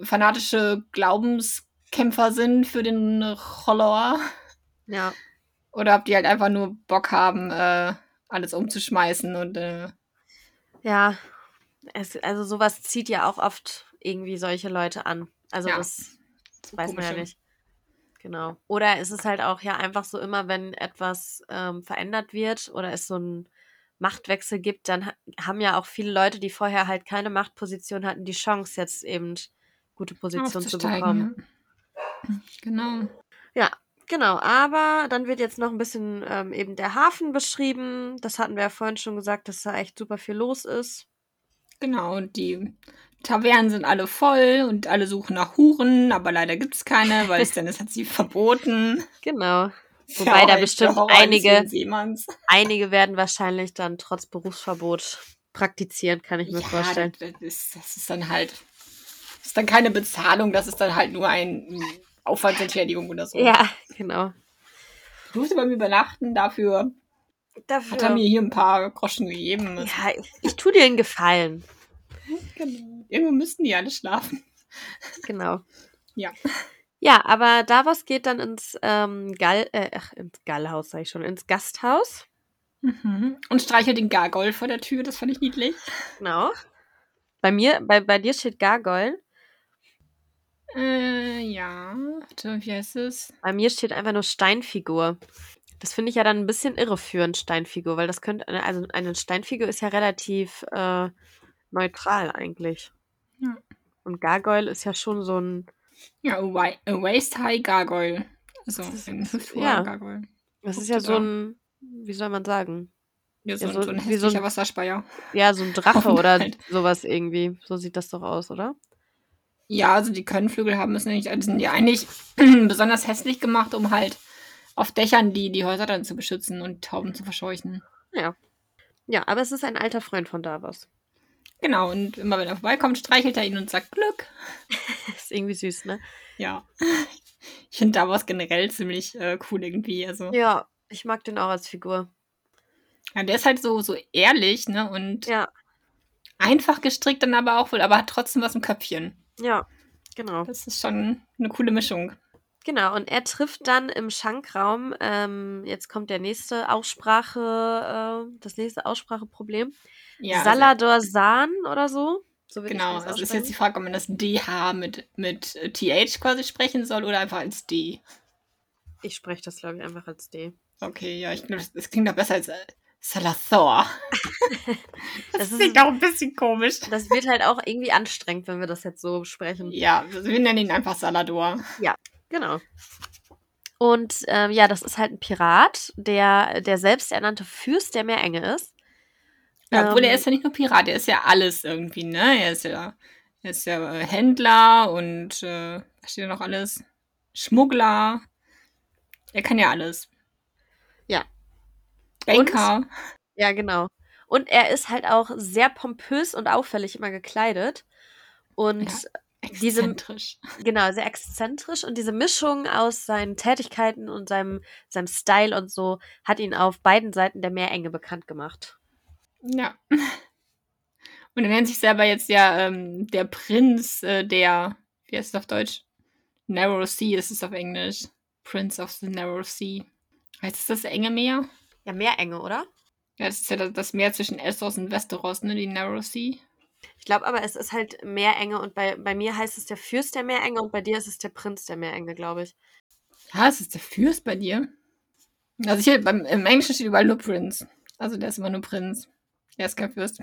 fanatische Glaubenskämpfer sind für den Cholor Ja. oder ob die halt einfach nur Bock haben, äh, alles umzuschmeißen und äh, Ja. Es, also sowas zieht ja auch oft irgendwie solche Leute an. Also Ja. das weiß man ja nicht. Genau. Oder ist es halt auch ja einfach so immer, wenn etwas ähm, verändert wird oder es so einen Machtwechsel gibt, dann ha haben ja auch viele Leute, die vorher halt keine Machtposition hatten, die Chance, jetzt eben gute Position zu bekommen. Ja. Genau. Genau, aber dann wird jetzt noch ein bisschen ähm, eben der Hafen beschrieben. Das hatten wir ja vorhin schon gesagt, dass da echt super viel los ist. Genau, und die Tavernen sind alle voll und alle suchen nach Huren, aber leider gibt es keine, weil Stannis hat sie verboten. [laughs] Genau. [laughs] Wobei auch da bestimmt einige-. Einige werden wahrscheinlich dann trotz Berufsverbot praktizieren, kann ich mir Ja, vorstellen. das, ist, das ist dann halt. Das ist dann keine Bezahlung, das ist dann halt nur ein Aufwandsentschädigung oder so. Ja, genau. Du musst bei mir übernachten, dafür Dafür. hat er mir hier ein paar Groschen gegeben. ja, ich, ich tue dir einen Gefallen. Genau. Irgendwo müssten die alle schlafen. Genau. Ja. Ja, aber Davos geht dann ins ähm, Gall, äh, ach, ins Gallhaus, sag ich schon, ins Gasthaus. Mhm. Und streichelt den Gargoll vor der Tür, das fand ich niedlich. Genau. Bei mir, bei, bei dir steht Gargoyle. Äh, ja. Warte, wie heißt es? Bei mir steht einfach nur Steinfigur. Das finde ich ja dann ein bisschen irreführend, Steinfigur, weil das könnte, also eine Steinfigur ist ja relativ äh, neutral eigentlich. Ja. Und Gargoyle ist ja schon so ein, Ja, a, wa- a Waist High Gargoyle. Also Das ist- ein ja. Gargoyle. das ist ja so ein, wie soll man sagen? Ja, so, Ja, ein- so- so ein wie so hässlicher ein- Wasserspeier. Ja, so ein Drache [laughs] Auf oder sowas irgendwie. So sieht das doch aus, oder? Ja, also die können Flügel haben, müssen nicht. Die sind ja eigentlich [clears throat] besonders hässlich gemacht, um halt auf Dächern die, die Häuser dann zu beschützen und Tauben zu verscheuchen. Ja. Ja, aber es ist ein alter Freund von Davos. Genau, und immer wenn er vorbeikommt, streichelt er ihn und sagt Glück. [laughs] ist irgendwie süß, ne? Ja. [laughs] Ich finde Davos generell ziemlich äh, cool irgendwie. Also, ja. Ja, ich mag den auch als Figur. der ist halt so, so ehrlich, ne? Und Ja, einfach gestrickt dann aber auch wohl, aber hat trotzdem was im Köpfchen. ja, genau. Das ist schon eine coole Mischung. Genau, und er trifft dann im Schankraum, ähm, jetzt kommt der nächste Aussprache, äh, das nächste Ausspracheproblem. Ja, also- Salador San oder so. so Genau, das also ist jetzt die Frage, ob man das DH mit, mit äh, TH quasi sprechen soll oder einfach als D. Ich spreche das, glaube ich, einfach als D. Okay, ja, ich glaube, das, das klingt doch besser als äh, Salathor. [laughs] Das Das ist- klingt auch ein bisschen komisch. Das wird halt auch irgendwie anstrengend, wenn wir das jetzt so sprechen. Ja, wir nennen ihn einfach Salador. Genau. Und ähm, ja, das ist halt ein Pirat, der der selbsternannte Fürst der Meerenge ist. Ja, obwohl er Ähm, ist ja nicht nur Pirat, er ist ja alles irgendwie, ne? Er ist ja, er ist ja äh, Händler und äh, was steht da noch alles? Schmuggler. Er kann ja alles. Ja. Banker. Ja, genau. Und er ist halt auch sehr pompös und auffällig immer gekleidet. Und diese- Exzentrisch. genau, sehr exzentrisch. Und diese Mischung aus seinen Tätigkeiten und seinem, seinem Style und so hat ihn auf beiden Seiten der Meerenge bekannt gemacht. Ja. Und er nennt sich selber jetzt ja ähm, der Prinz äh, der, wie heißt es auf Deutsch? Narrow Sea ist es auf Englisch. Prince of the Narrow Sea. Heißt es das enge Meer? Ja, Meerenge, oder? Ja, das ist ja das, Meer zwischen Essos und Westeros, ne? Die Narrow Sea. Ich glaube aber, es ist halt Meerenge und bei, bei mir heißt es der Fürst der Meerenge und bei dir ist es der Prinz der Meerenge, glaube ich. Ja, es ist der Fürst bei dir. Also hier beim, im Englischen steht überall nur Prinz. Also der ist immer nur Prinz. Er ist kein Fürst.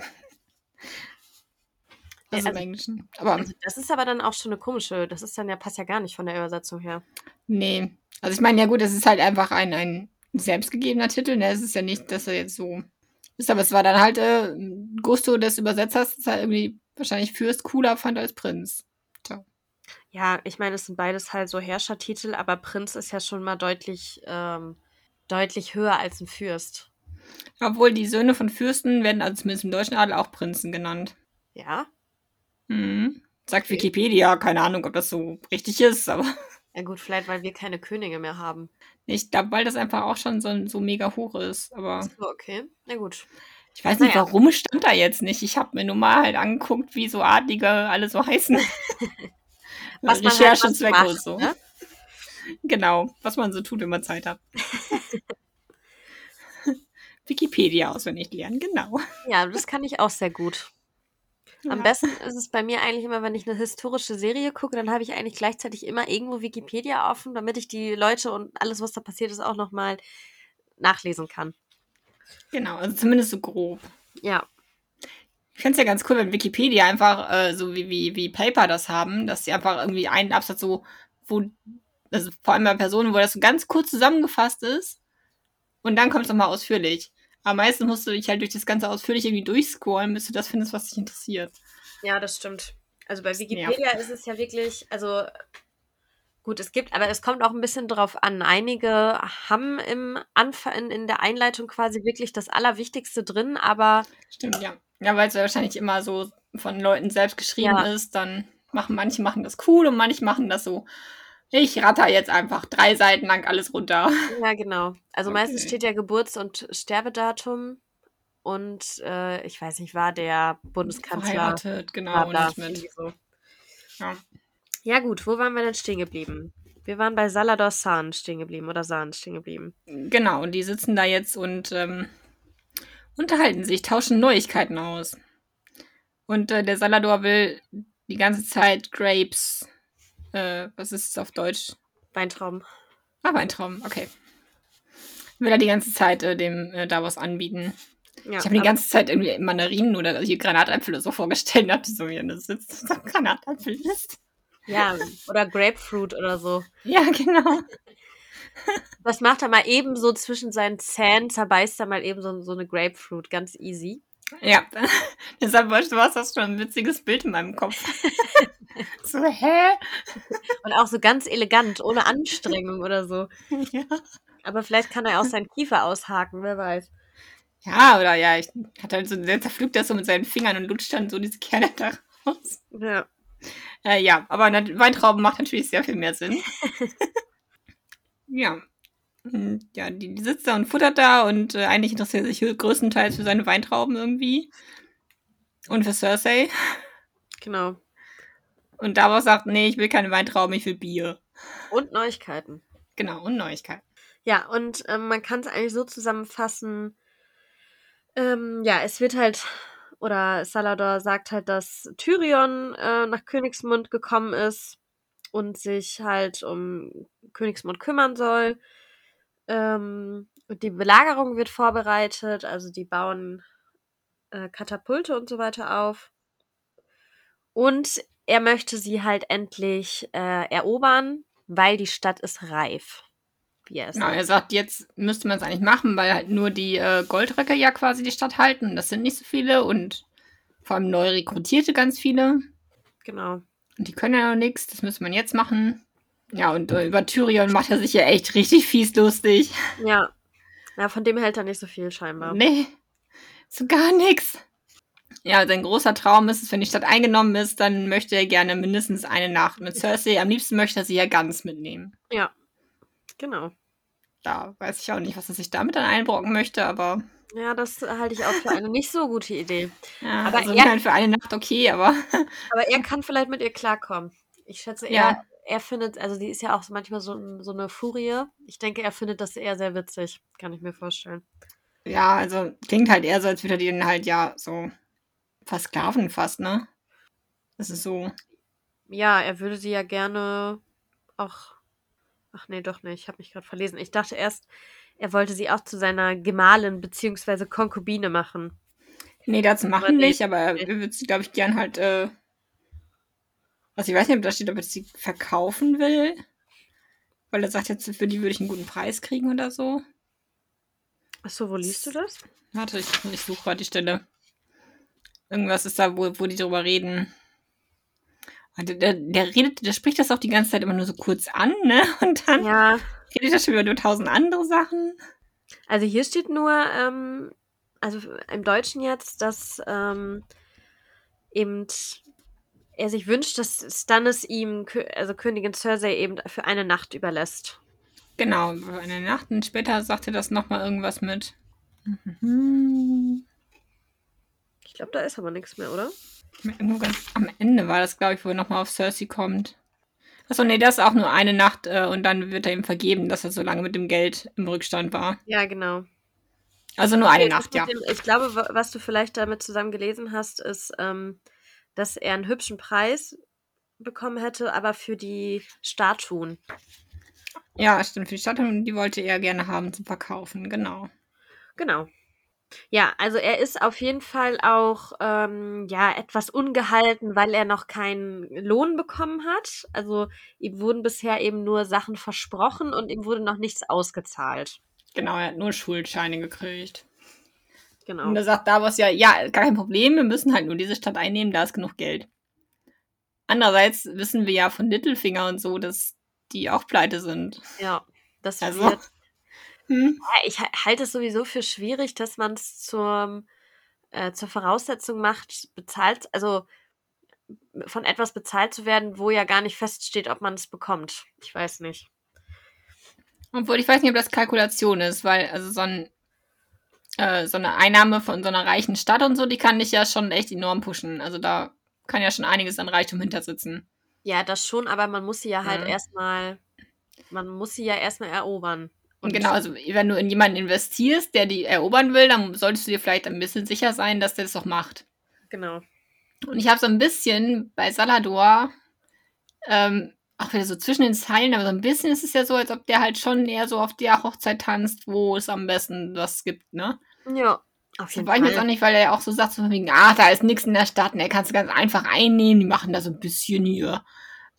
Also, also im Englischen. Aber Also das ist aber dann auch schon eine komische, das ist dann ja, passt ja gar nicht von der Übersetzung her. nee. Also ich meine, ja gut, es ist halt einfach ein, ein selbstgegebener Titel. Ne? Es ist ja nicht, dass er jetzt so ist, aber es war dann halt äh, Gusto des Übersetzers, dass er irgendwie wahrscheinlich Fürst cooler fand als Prinz. Ja, ich meine, es sind beides halt so Herrschertitel, aber Prinz ist ja schon mal deutlich, ähm, deutlich höher als ein Fürst. Obwohl die Söhne von Fürsten werden, also zumindest im deutschen Adel, auch Prinzen genannt. Ja? Mhm. Sagt Okay. Wikipedia, keine Ahnung, ob das so richtig ist, aber [laughs] Ja gut, vielleicht, weil wir keine Könige mehr haben. ich glaube, weil das einfach auch schon so, so mega hoch ist. Aber So, okay. Na gut. ich weiß nicht, Naja. warum stand da jetzt nicht. Ich habe mir nur mal halt angeguckt, wie so Adlige alle so heißen. [laughs] Was man halt Recherchezwecke was und so. ne? Genau, was man so tut, wenn man Zeit hat. [laughs] Wikipedia auswendig lernen, genau. Ja, das kann ich auch sehr gut. Am Ja. besten ist es bei mir eigentlich immer, wenn ich eine historische Serie gucke, dann habe ich eigentlich gleichzeitig immer irgendwo Wikipedia offen, damit ich die Leute und alles, was da passiert ist, auch nochmal nachlesen kann. Genau, also zumindest so grob. Ja, Ich fände es ja ganz cool, wenn Wikipedia einfach äh, so wie, wie, wie Paper das haben, dass sie einfach irgendwie einen Absatz so, wo, also vor allem bei Personen, wo das so ganz kurz zusammengefasst ist und dann kommt es nochmal ausführlich. Aber meistens musst du dich halt durch das Ganze ausführlich irgendwie durchscrollen, bis du das findest, was dich interessiert. ja, das stimmt. Also bei. Wikipedia ist es ja wirklich, also gut, es gibt, aber es kommt auch ein bisschen drauf an. Einige haben im Anfang, in, in der Einleitung quasi wirklich das Allerwichtigste drin, aber Stimmt, ja. Ja, weil es ja wahrscheinlich immer so von Leuten selbst geschrieben Ja. ist, dann machen manche machen das cool und manche machen das so. Ich ratter jetzt einfach drei Seiten lang alles runter. ja, genau. Also meistens Okay. steht ja Geburts- und Sterbedatum und äh, ich weiß nicht, war der Bundeskanzler. Verheiratet, genau, nicht mit. so. Ja. Ja, gut, wo waren wir denn stehen geblieben? Wir waren bei Salador San stehen geblieben oder San stehen geblieben. Genau, und die sitzen da jetzt und ähm, unterhalten sich, tauschen Neuigkeiten aus. Und äh, der Salador will die ganze Zeit Grapes. Äh, was ist es auf Deutsch? Weintrauben. Ah, Weintrauben, okay. Will er die ganze Zeit äh, dem äh, Davos anbieten. Ja, ich habe die ganze Zeit irgendwie Mandarinen oder hier Granatäpfel so vorgestellt und dachte so, ja, das ist so Granatäpfel ist. ja, oder Grapefruit oder so. Ja, genau. Was macht er mal eben so zwischen seinen Zähnen, zerbeißt er mal eben so, so eine Grapefruit, ganz easy. Ja, [laughs] deshalb weißt du was, das schon ein witziges Bild in meinem Kopf. [laughs] so, hä? Und auch so ganz elegant, ohne Anstrengung oder so. [laughs] Ja. Aber vielleicht kann er auch seinen Kiefer aushaken, wer weiß. Ja, oder ja, ich hatte halt so, der zerpflückt das so mit seinen Fingern und lutscht dann so diese Kerne da raus. Ja. Äh, ja, aber Weintrauben macht natürlich sehr viel mehr Sinn. ja. Und Ja, die, die sitzt da und futtert da und äh, eigentlich interessiert er sich größtenteils für seine Weintrauben irgendwie. Und für Cersei. Genau. Und Davos sagt, nee, ich will keine Weintrauben, ich will Bier. Und Neuigkeiten. Genau, und Neuigkeiten. Ja, und ähm, man kann es eigentlich so zusammenfassen. Ähm, ja, es wird halt, oder Salador sagt halt, dass Tyrion äh, nach Königsmund gekommen ist und sich halt um Königsmund kümmern soll. Ähm, und die Belagerung wird vorbereitet, also die bauen äh, Katapulte und so weiter auf. Und er möchte sie halt endlich äh, erobern, weil die Stadt ist reif. Wie er Genau, sagt. er sagt, jetzt müsste man es eigentlich machen, weil halt nur die äh, Goldröcke ja quasi die Stadt halten. Das sind nicht so viele und vor allem neu rekrutierte ganz viele. Genau. Und die können ja noch nichts, das müsste man jetzt machen. Ja, und äh, über Tyrion macht er sich ja echt richtig fies lustig. Ja. Ja, von dem hält er nicht so viel scheinbar. Nee, so gar nichts. Ja, sein großer Traum ist es, wenn die Stadt eingenommen ist, dann möchte er gerne mindestens eine Nacht mit Cersei. Am liebsten möchte er sie ja ganz mitnehmen. Ja. Genau. Da weiß ich auch nicht, was er sich damit dann einbrocken möchte, aber Ja, das halte ich auch für eine nicht so gute Idee. [laughs] ja, Aber also er- für eine Nacht okay, aber [laughs] Aber er kann vielleicht mit ihr klarkommen. Ich schätze, er, Ja. Er findet, also die ist ja auch so manchmal so, so eine Furie. Ich denke, er findet das eher sehr witzig. Kann ich mir vorstellen. Ja, also klingt halt eher so, als würde er die dann halt ja so versklaven fast, ne? Das ist so. Ja, er würde sie ja gerne auch. Ach nee, doch nicht. Ich habe mich gerade verlesen. Ich dachte erst, er wollte sie auch zu seiner Gemahlin bzw. Konkubine machen. Nee, das Aber machen nicht, aber er würde sie, glaube ich, gern halt, äh. Also ich weiß nicht, ob da steht, ob er sie verkaufen will. Weil er sagt jetzt, für die würde ich einen guten Preis kriegen oder so. Achso, wo liest du das? Warte, ich, ich suche gerade die Stelle. Irgendwas ist da, wo, wo die drüber reden. Und Der, der, der redet, der spricht das auch die ganze Zeit immer nur so kurz an, ne? [laughs] Und dann Ja, redet er schon über tausend andere Sachen. also hier steht nur, ähm, also im Deutschen jetzt, dass ähm, eben er sich wünscht, dass Stannis ihm, also Königin Cersei eben für eine Nacht überlässt. Genau, über eine Nacht. Und später sagt er das nochmal irgendwas mit. Mhm. Ich glaube, da ist aber nichts mehr, oder? Am Ende war das, glaube ich, wo er nochmal auf Cersei kommt. Achso, nee, das ist auch nur eine Nacht äh, und dann wird er ihm vergeben, dass er so lange mit dem Geld im Rückstand war. Ja, genau. Also nur eine Okay, Nacht, ja. Dem, ich glaube, wa- was du vielleicht damit zusammen gelesen hast, ist, ähm, dass er einen hübschen Preis bekommen hätte, aber für die Statuen. Ja, stimmt. Für die Stadt und die wollte er gerne haben zum Verkaufen, genau. Genau. Ja, also er ist auf jeden Fall auch ähm, ja etwas ungehalten, weil er noch keinen Lohn bekommen hat. Also ihm wurden bisher eben nur Sachen versprochen und ihm wurde noch nichts ausgezahlt. Genau, er hat nur Schuldscheine gekriegt. Genau. Und da sagt Davos ja, ja, gar kein Problem, wir müssen halt nur diese Stadt einnehmen, da ist genug Geld. Andererseits wissen wir ja von Littlefinger und so, dass die auch pleite sind. Ja, das Also. wird. Hm? Ich ha- halte es sowieso für schwierig, dass man es zur, äh, zur Voraussetzung macht, bezahlt, also von etwas bezahlt zu werden, wo ja gar nicht feststeht, ob man es bekommt. Ich weiß nicht. Obwohl ich weiß nicht, ob das Kalkulation ist, weil also so, ein, äh, so eine Einnahme von so einer reichen Stadt und so, die kann dich ja schon echt enorm pushen. Also da kann ja schon einiges an Reichtum hintersitzen. Ja, das schon, aber man muss sie ja halt Mhm. erstmal, man muss sie ja erstmal erobern. Und genau, also wenn du in jemanden investierst, der die erobern will, dann solltest du dir vielleicht ein bisschen sicher sein, dass der das auch macht. Genau. Und ich habe so ein bisschen bei Salador, ähm, auch wieder so zwischen den Zeilen, aber so ein bisschen ist es ja so, als ob der halt schon eher so auf der Hochzeit tanzt, wo es am besten was gibt, ne? Ja, auf jeden war ich mir jetzt auch nicht, weil er ja auch so sagt, so von wegen, ah, da ist nichts in der Stadt, ne, kannst du ganz einfach einnehmen, die machen da so ein bisschen hier,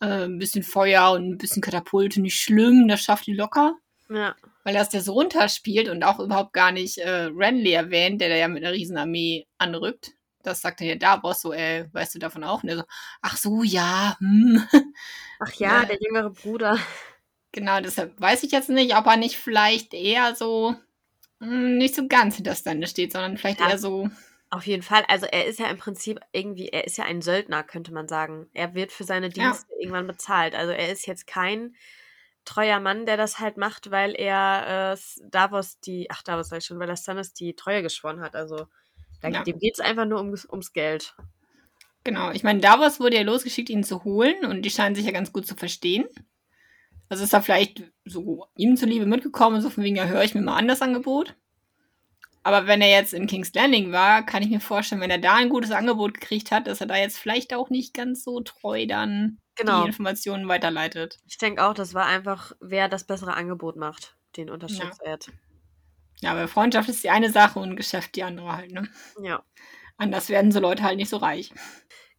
äh, ein bisschen Feuer und ein bisschen Katapulte, nicht schlimm, das schafft die locker. Ja, Weil er es ja so runterspielt und auch überhaupt gar nicht äh, Renly erwähnt, der da ja mit einer Riesenarmee anrückt. Das sagt er ja Davos so, äh, weißt du davon auch? Und er so, ach so, ja, hm. ach ja, Ja. der jüngere Bruder. Genau, deshalb weiß ich jetzt nicht, ob er nicht vielleicht eher so nicht so ganz hinter Stande steht, sondern vielleicht Ja. eher so, Auf jeden Fall. Also er ist ja im Prinzip irgendwie, er ist ja ein Söldner, könnte man sagen. Er wird für seine Ja. Dienste irgendwann bezahlt. Also er ist jetzt kein treuer Mann, der das halt macht, weil er äh, Davos die, ach Davos sag ich schon, weil er Stannis die Treue geschworen hat. Also da, Ja. dem geht es einfach nur ums, ums Geld. genau. Ich meine, Davos wurde ja losgeschickt, ihn zu holen und die scheinen sich ja ganz gut zu verstehen. Also ist er vielleicht so ihm zuliebe mitgekommen, so von wegen, ja, höre ich mir mal an das Angebot. Aber wenn er jetzt in King's Landing war, kann ich mir vorstellen, wenn er da ein gutes Angebot gekriegt hat, dass er da jetzt vielleicht auch nicht ganz so treu dann Genau. die Informationen weiterleitet. Ich denke auch, das war einfach, wer das bessere Angebot macht, den unterstützt er jetzt. Ja, aber Freundschaft ist die eine Sache und Geschäft die andere halt, ne? Ja. Anders werden so Leute halt nicht so reich.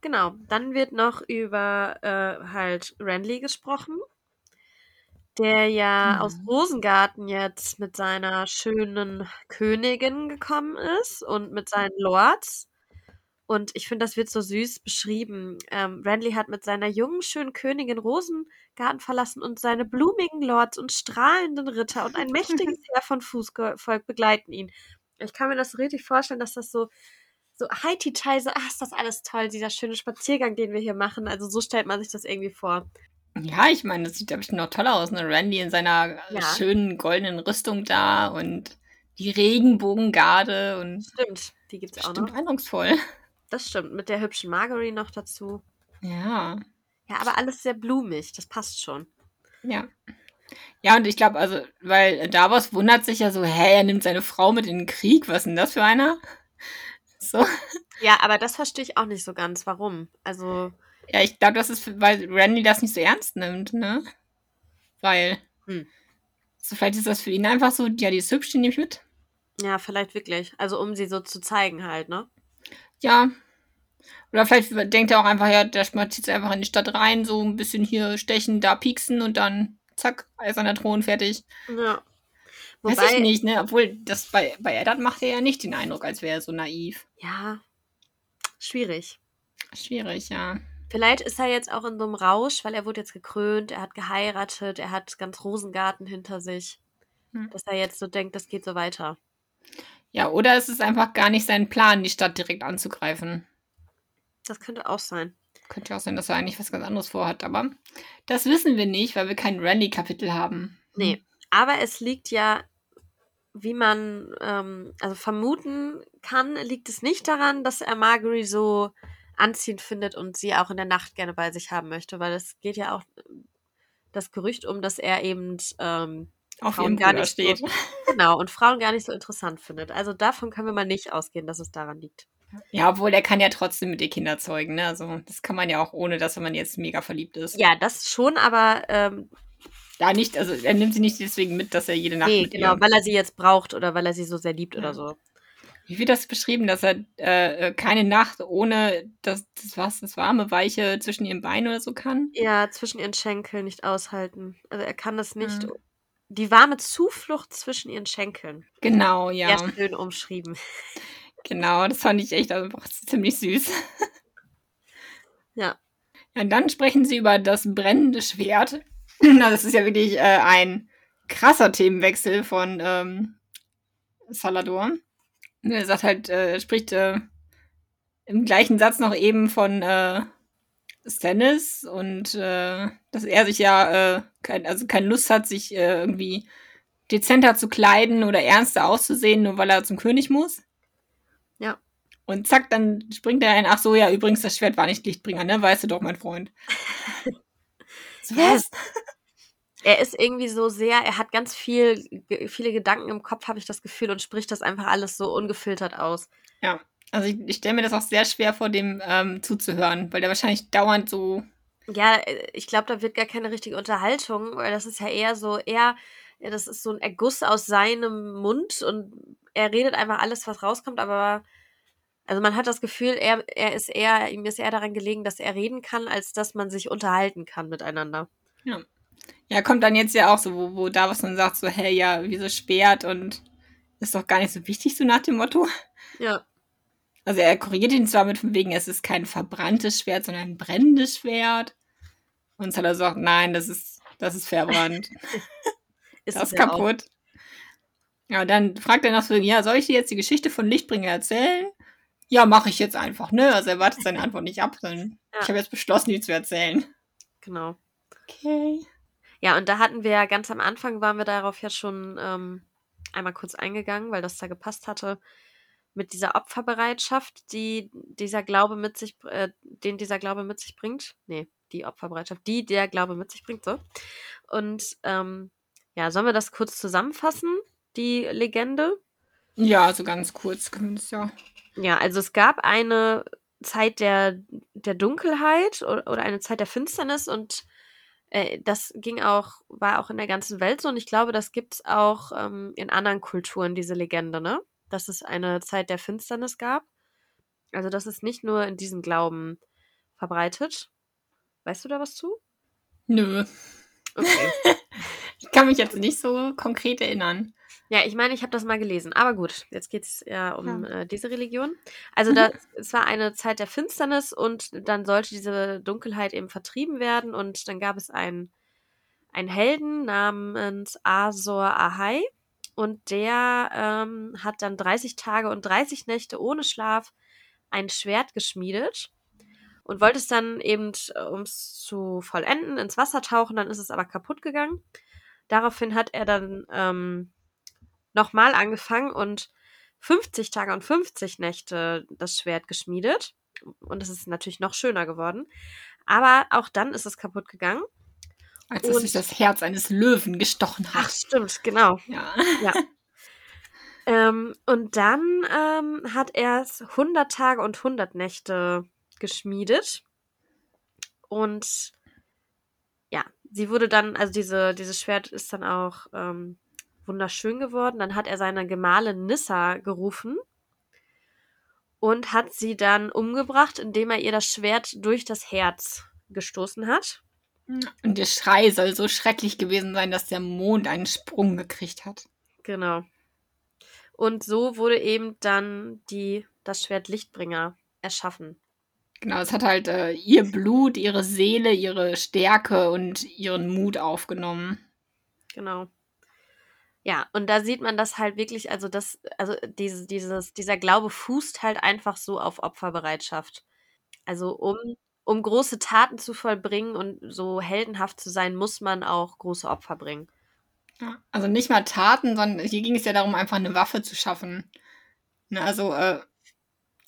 Genau, dann wird noch über äh, halt Renly gesprochen, der ja Mhm. aus Rosengarten jetzt mit seiner schönen Königin gekommen ist und mit seinen Lords. Und ich finde, das wird so süß beschrieben. Ähm, Renly hat mit seiner jungen, schönen Königin Rosengarten verlassen und seine blumigen Lords und strahlenden Ritter und ein mächtiges [laughs] Heer von Fußvolk begleiten ihn. Ich kann mir das so richtig vorstellen, dass das so so Haiti-Tai, so, ach, ist das alles toll, dieser schöne Spaziergang, den wir hier machen. Also so stellt man sich das irgendwie vor. Ja, ich meine, das sieht ja bestimmt noch toll aus, ne? Randy in seiner äh, Ja. schönen goldenen Rüstung da und die Regenbogengarde und Stimmt, die gibt's auch bestimmt noch. eindrucksvoll. Das stimmt, mit der hübschen Marguerite noch dazu. Ja, Ja, aber alles sehr blumig, das passt schon. ja. Ja, und ich glaube, also, weil Davos wundert sich ja so, hä, er nimmt seine Frau mit in den Krieg, was ist denn das für einer? So. Ja, aber das verstehe ich auch nicht so ganz. Warum? Also. Ja, ich glaube, das ist, weil Randy das nicht so ernst nimmt, ne? Weil. Hm. So, vielleicht ist das für ihn einfach so, ja, die ist hübsch, die nehme ich mit. Ja, vielleicht wirklich. Also, um sie so zu zeigen halt, ne? Ja. Oder vielleicht denkt er auch einfach, ja, der zieht einfach in die Stadt rein, so ein bisschen hier stechen, da pieksen und dann zack, eiserner Thron, fertig. Ja. Wobei, Weiß ich nicht, ne? Obwohl, das bei, bei Eddard macht er ja nicht den Eindruck, als wäre er so naiv. Ja. Schwierig. Schwierig, ja. Vielleicht ist er jetzt auch in so einem Rausch, weil er wurde jetzt gekrönt, er hat geheiratet, er hat ganz Rosengarten hinter sich. Hm. Dass er jetzt so denkt, das geht so weiter. Ja, oder es ist einfach gar nicht sein Plan, die Stadt direkt anzugreifen. Das könnte auch sein. Könnte auch sein, dass er eigentlich was ganz anderes vorhat, aber das wissen wir nicht, weil wir kein Randy-Kapitel haben. Nee, aber es liegt ja, wie man ähm, also vermuten kann, liegt es nicht daran, dass er Margery so anziehend findet und sie auch in der Nacht gerne bei sich haben möchte, weil es geht ja auch das Gerücht um, dass er eben ähm, auf Frauen gar nicht steht. So, [laughs] genau und Frauen gar nicht so interessant findet. Also davon können wir mal nicht ausgehen, dass es daran liegt. Ja, obwohl der kann ja trotzdem mit ihr Kinder zeugen, ne? Also das kann man ja auch ohne, dass man jetzt mega verliebt ist. Ja, das schon, aber ähm, da nicht, also er nimmt sie nicht deswegen mit, dass er jede Nacht nee, mit genau, ihr... weil er sie jetzt braucht oder weil er sie so sehr liebt ja. oder so. Wie wird das beschrieben, dass er äh, keine Nacht ohne das, das was, das warme, weiche zwischen ihren Beinen oder so kann? Ja, zwischen ihren Schenkeln nicht aushalten. Also er kann das nicht. Mhm. Die warme Zuflucht zwischen ihren Schenkeln. Genau, ja. Sehr schön umschrieben. Genau, das fand ich echt einfach ziemlich süß. [laughs] Ja. Ja, und dann sprechen sie über das brennende Schwert. [laughs] Das ist ja wirklich äh, ein krasser Themenwechsel von ähm, Salador. Er sagt halt, äh, spricht äh, im gleichen Satz noch eben von äh, Stannis und äh, dass er sich ja äh, kein, also keine Lust hat, sich äh, irgendwie dezenter zu kleiden oder ernster auszusehen, nur weil er zum König muss. Ja. Und zack, dann springt er ein, ach so, ja, übrigens, das Schwert war nicht Lichtbringer, ne? Weißt du doch, mein Freund. [laughs] so, was? Er ist irgendwie so sehr, er hat ganz viel, viele Gedanken im Kopf, habe ich das Gefühl, und spricht das einfach alles so ungefiltert aus. Ja, also ich, ich stelle mir das auch sehr schwer vor, dem ähm, zuzuhören, weil der wahrscheinlich dauernd so. Ja, äh, ich glaube, da wird gar keine richtige Unterhaltung, weil das ist ja eher so, eher, das ist so ein Erguss aus seinem Mund und er redet einfach alles, was rauskommt, aber also man hat das Gefühl, er, er ist eher, ihm ist eher daran gelegen, dass er reden kann, als dass man sich unterhalten kann miteinander. Ja. Ja, kommt dann jetzt ja auch so, wo, wo Davos dann sagt, so, hey, ja, wieso Schwert und ist doch gar nicht so wichtig, so nach dem Motto. Ja. Also er korrigiert ihn zwar mit von wegen, es ist kein verbranntes Schwert, sondern ein brennendes Schwert. Und Salah sagt, nein, das ist, das ist verbrannt. [laughs] ist das ist kaputt. Auch. Ja, dann fragt er noch so, ja, soll ich dir jetzt die Geschichte von Lichtbringer erzählen? Ja, mache ich jetzt einfach, ne? Also er wartet seine Antwort nicht ab. Sondern ja. Ich habe jetzt beschlossen, die zu erzählen. Genau. Okay. Ja, und da hatten wir ja ganz am Anfang, waren wir darauf ja schon ähm, einmal kurz eingegangen, weil das da gepasst hatte, mit dieser Opferbereitschaft, die dieser Glaube mit sich, äh, den dieser Glaube mit sich bringt. Nee, die Opferbereitschaft, die der Glaube mit sich bringt, so. Und ähm, ja, sollen wir das kurz zusammenfassen? die Legende? Ja, also ganz kurz zumindest, ja. Ja, also es gab eine Zeit der, der Dunkelheit oder eine Zeit der Finsternis und äh, das ging auch, war auch in der ganzen Welt so und ich glaube, das gibt es auch ähm, in anderen Kulturen, diese Legende, ne? Dass es eine Zeit der Finsternis gab. Also das ist nicht nur in diesem Glauben verbreitet. Weißt du da was zu? Nö. Okay. [laughs] ich kann mich jetzt nicht so konkret erinnern. Ja, ich meine, ich habe das mal gelesen. Aber gut, jetzt geht es ja um ja. Äh, diese Religion. Also mhm. das, [laughs] es war eine Zeit der Finsternis und dann sollte diese Dunkelheit eben vertrieben werden. Und dann gab es einen, einen Helden namens Azor Ahai. Und der ähm, hat dann 30 Tage und 30 Nächte ohne Schlaf ein Schwert geschmiedet und wollte es dann eben, äh, um es zu vollenden, ins Wasser tauchen. Dann ist es aber kaputt gegangen. Daraufhin hat er dann ähm, nochmal angefangen und 50 Tage und 50 Nächte das Schwert geschmiedet. Und es ist natürlich noch schöner geworden. Aber auch dann ist es kaputt gegangen. Als es sich das Herz eines Löwen gestochen hat. Ach, stimmt, genau. Ja. Ja. ähm, und dann ähm, hat er es 100 Tage und 100 Nächte geschmiedet. Und ja, sie wurde dann, also diese, dieses Schwert ist dann auch ähm, wunderschön geworden. Dann hat er seine Gemahlin Nissa gerufen und hat sie dann umgebracht, indem er ihr das Schwert durch das Herz gestoßen hat. Und der Schrei soll so schrecklich gewesen sein, dass der Mond einen Sprung gekriegt hat. Genau. Und so wurde eben dann die, das Schwert Lichtbringer erschaffen. Genau, es hat halt äh, ihr Blut, ihre Seele, ihre Stärke und ihren Mut aufgenommen. Genau. Ja, und da sieht man das halt wirklich, also das, also dieses, dieses, dieser Glaube fußt halt einfach so auf Opferbereitschaft. Also um, um große Taten zu vollbringen und so heldenhaft zu sein, muss man auch große Opfer bringen. Also nicht mal Taten, sondern hier ging es ja darum, einfach eine Waffe zu schaffen. Ne, also, äh,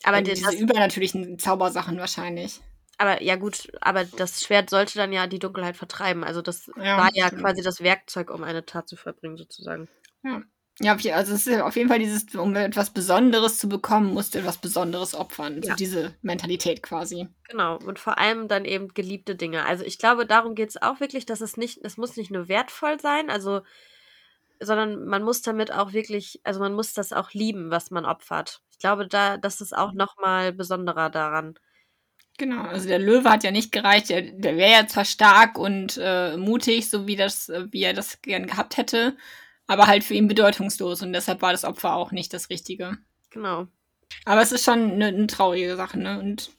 Aber äh, die- diese das, übernatürlichen Zaubersachen wahrscheinlich. Aber ja gut, aber das Schwert sollte dann ja die Dunkelheit vertreiben. Also das Ja, war ja stimmt. quasi das Werkzeug, um eine Tat zu vollbringen, sozusagen. Ja. Ja, also es ist auf jeden Fall dieses, um etwas Besonderes zu bekommen, musst du etwas Besonderes opfern. So Ja. diese Mentalität quasi. Genau, und vor allem dann eben geliebte Dinge. Also ich glaube, darum geht es auch wirklich, dass es nicht, es muss nicht nur wertvoll sein, also, sondern man muss damit auch wirklich, also man muss das auch lieben, was man opfert. Ich glaube, da, das ist auch nochmal besonderer daran. Genau, also der Löwe hat ja nicht gereicht. Der, der wäre ja zwar stark und äh, mutig, so wie, das, äh, wie er das gern gehabt hätte, aber halt für ihn bedeutungslos und deshalb war das Opfer auch nicht das Richtige. Genau. Aber es ist schon eine, eine traurige Sache, ne? Und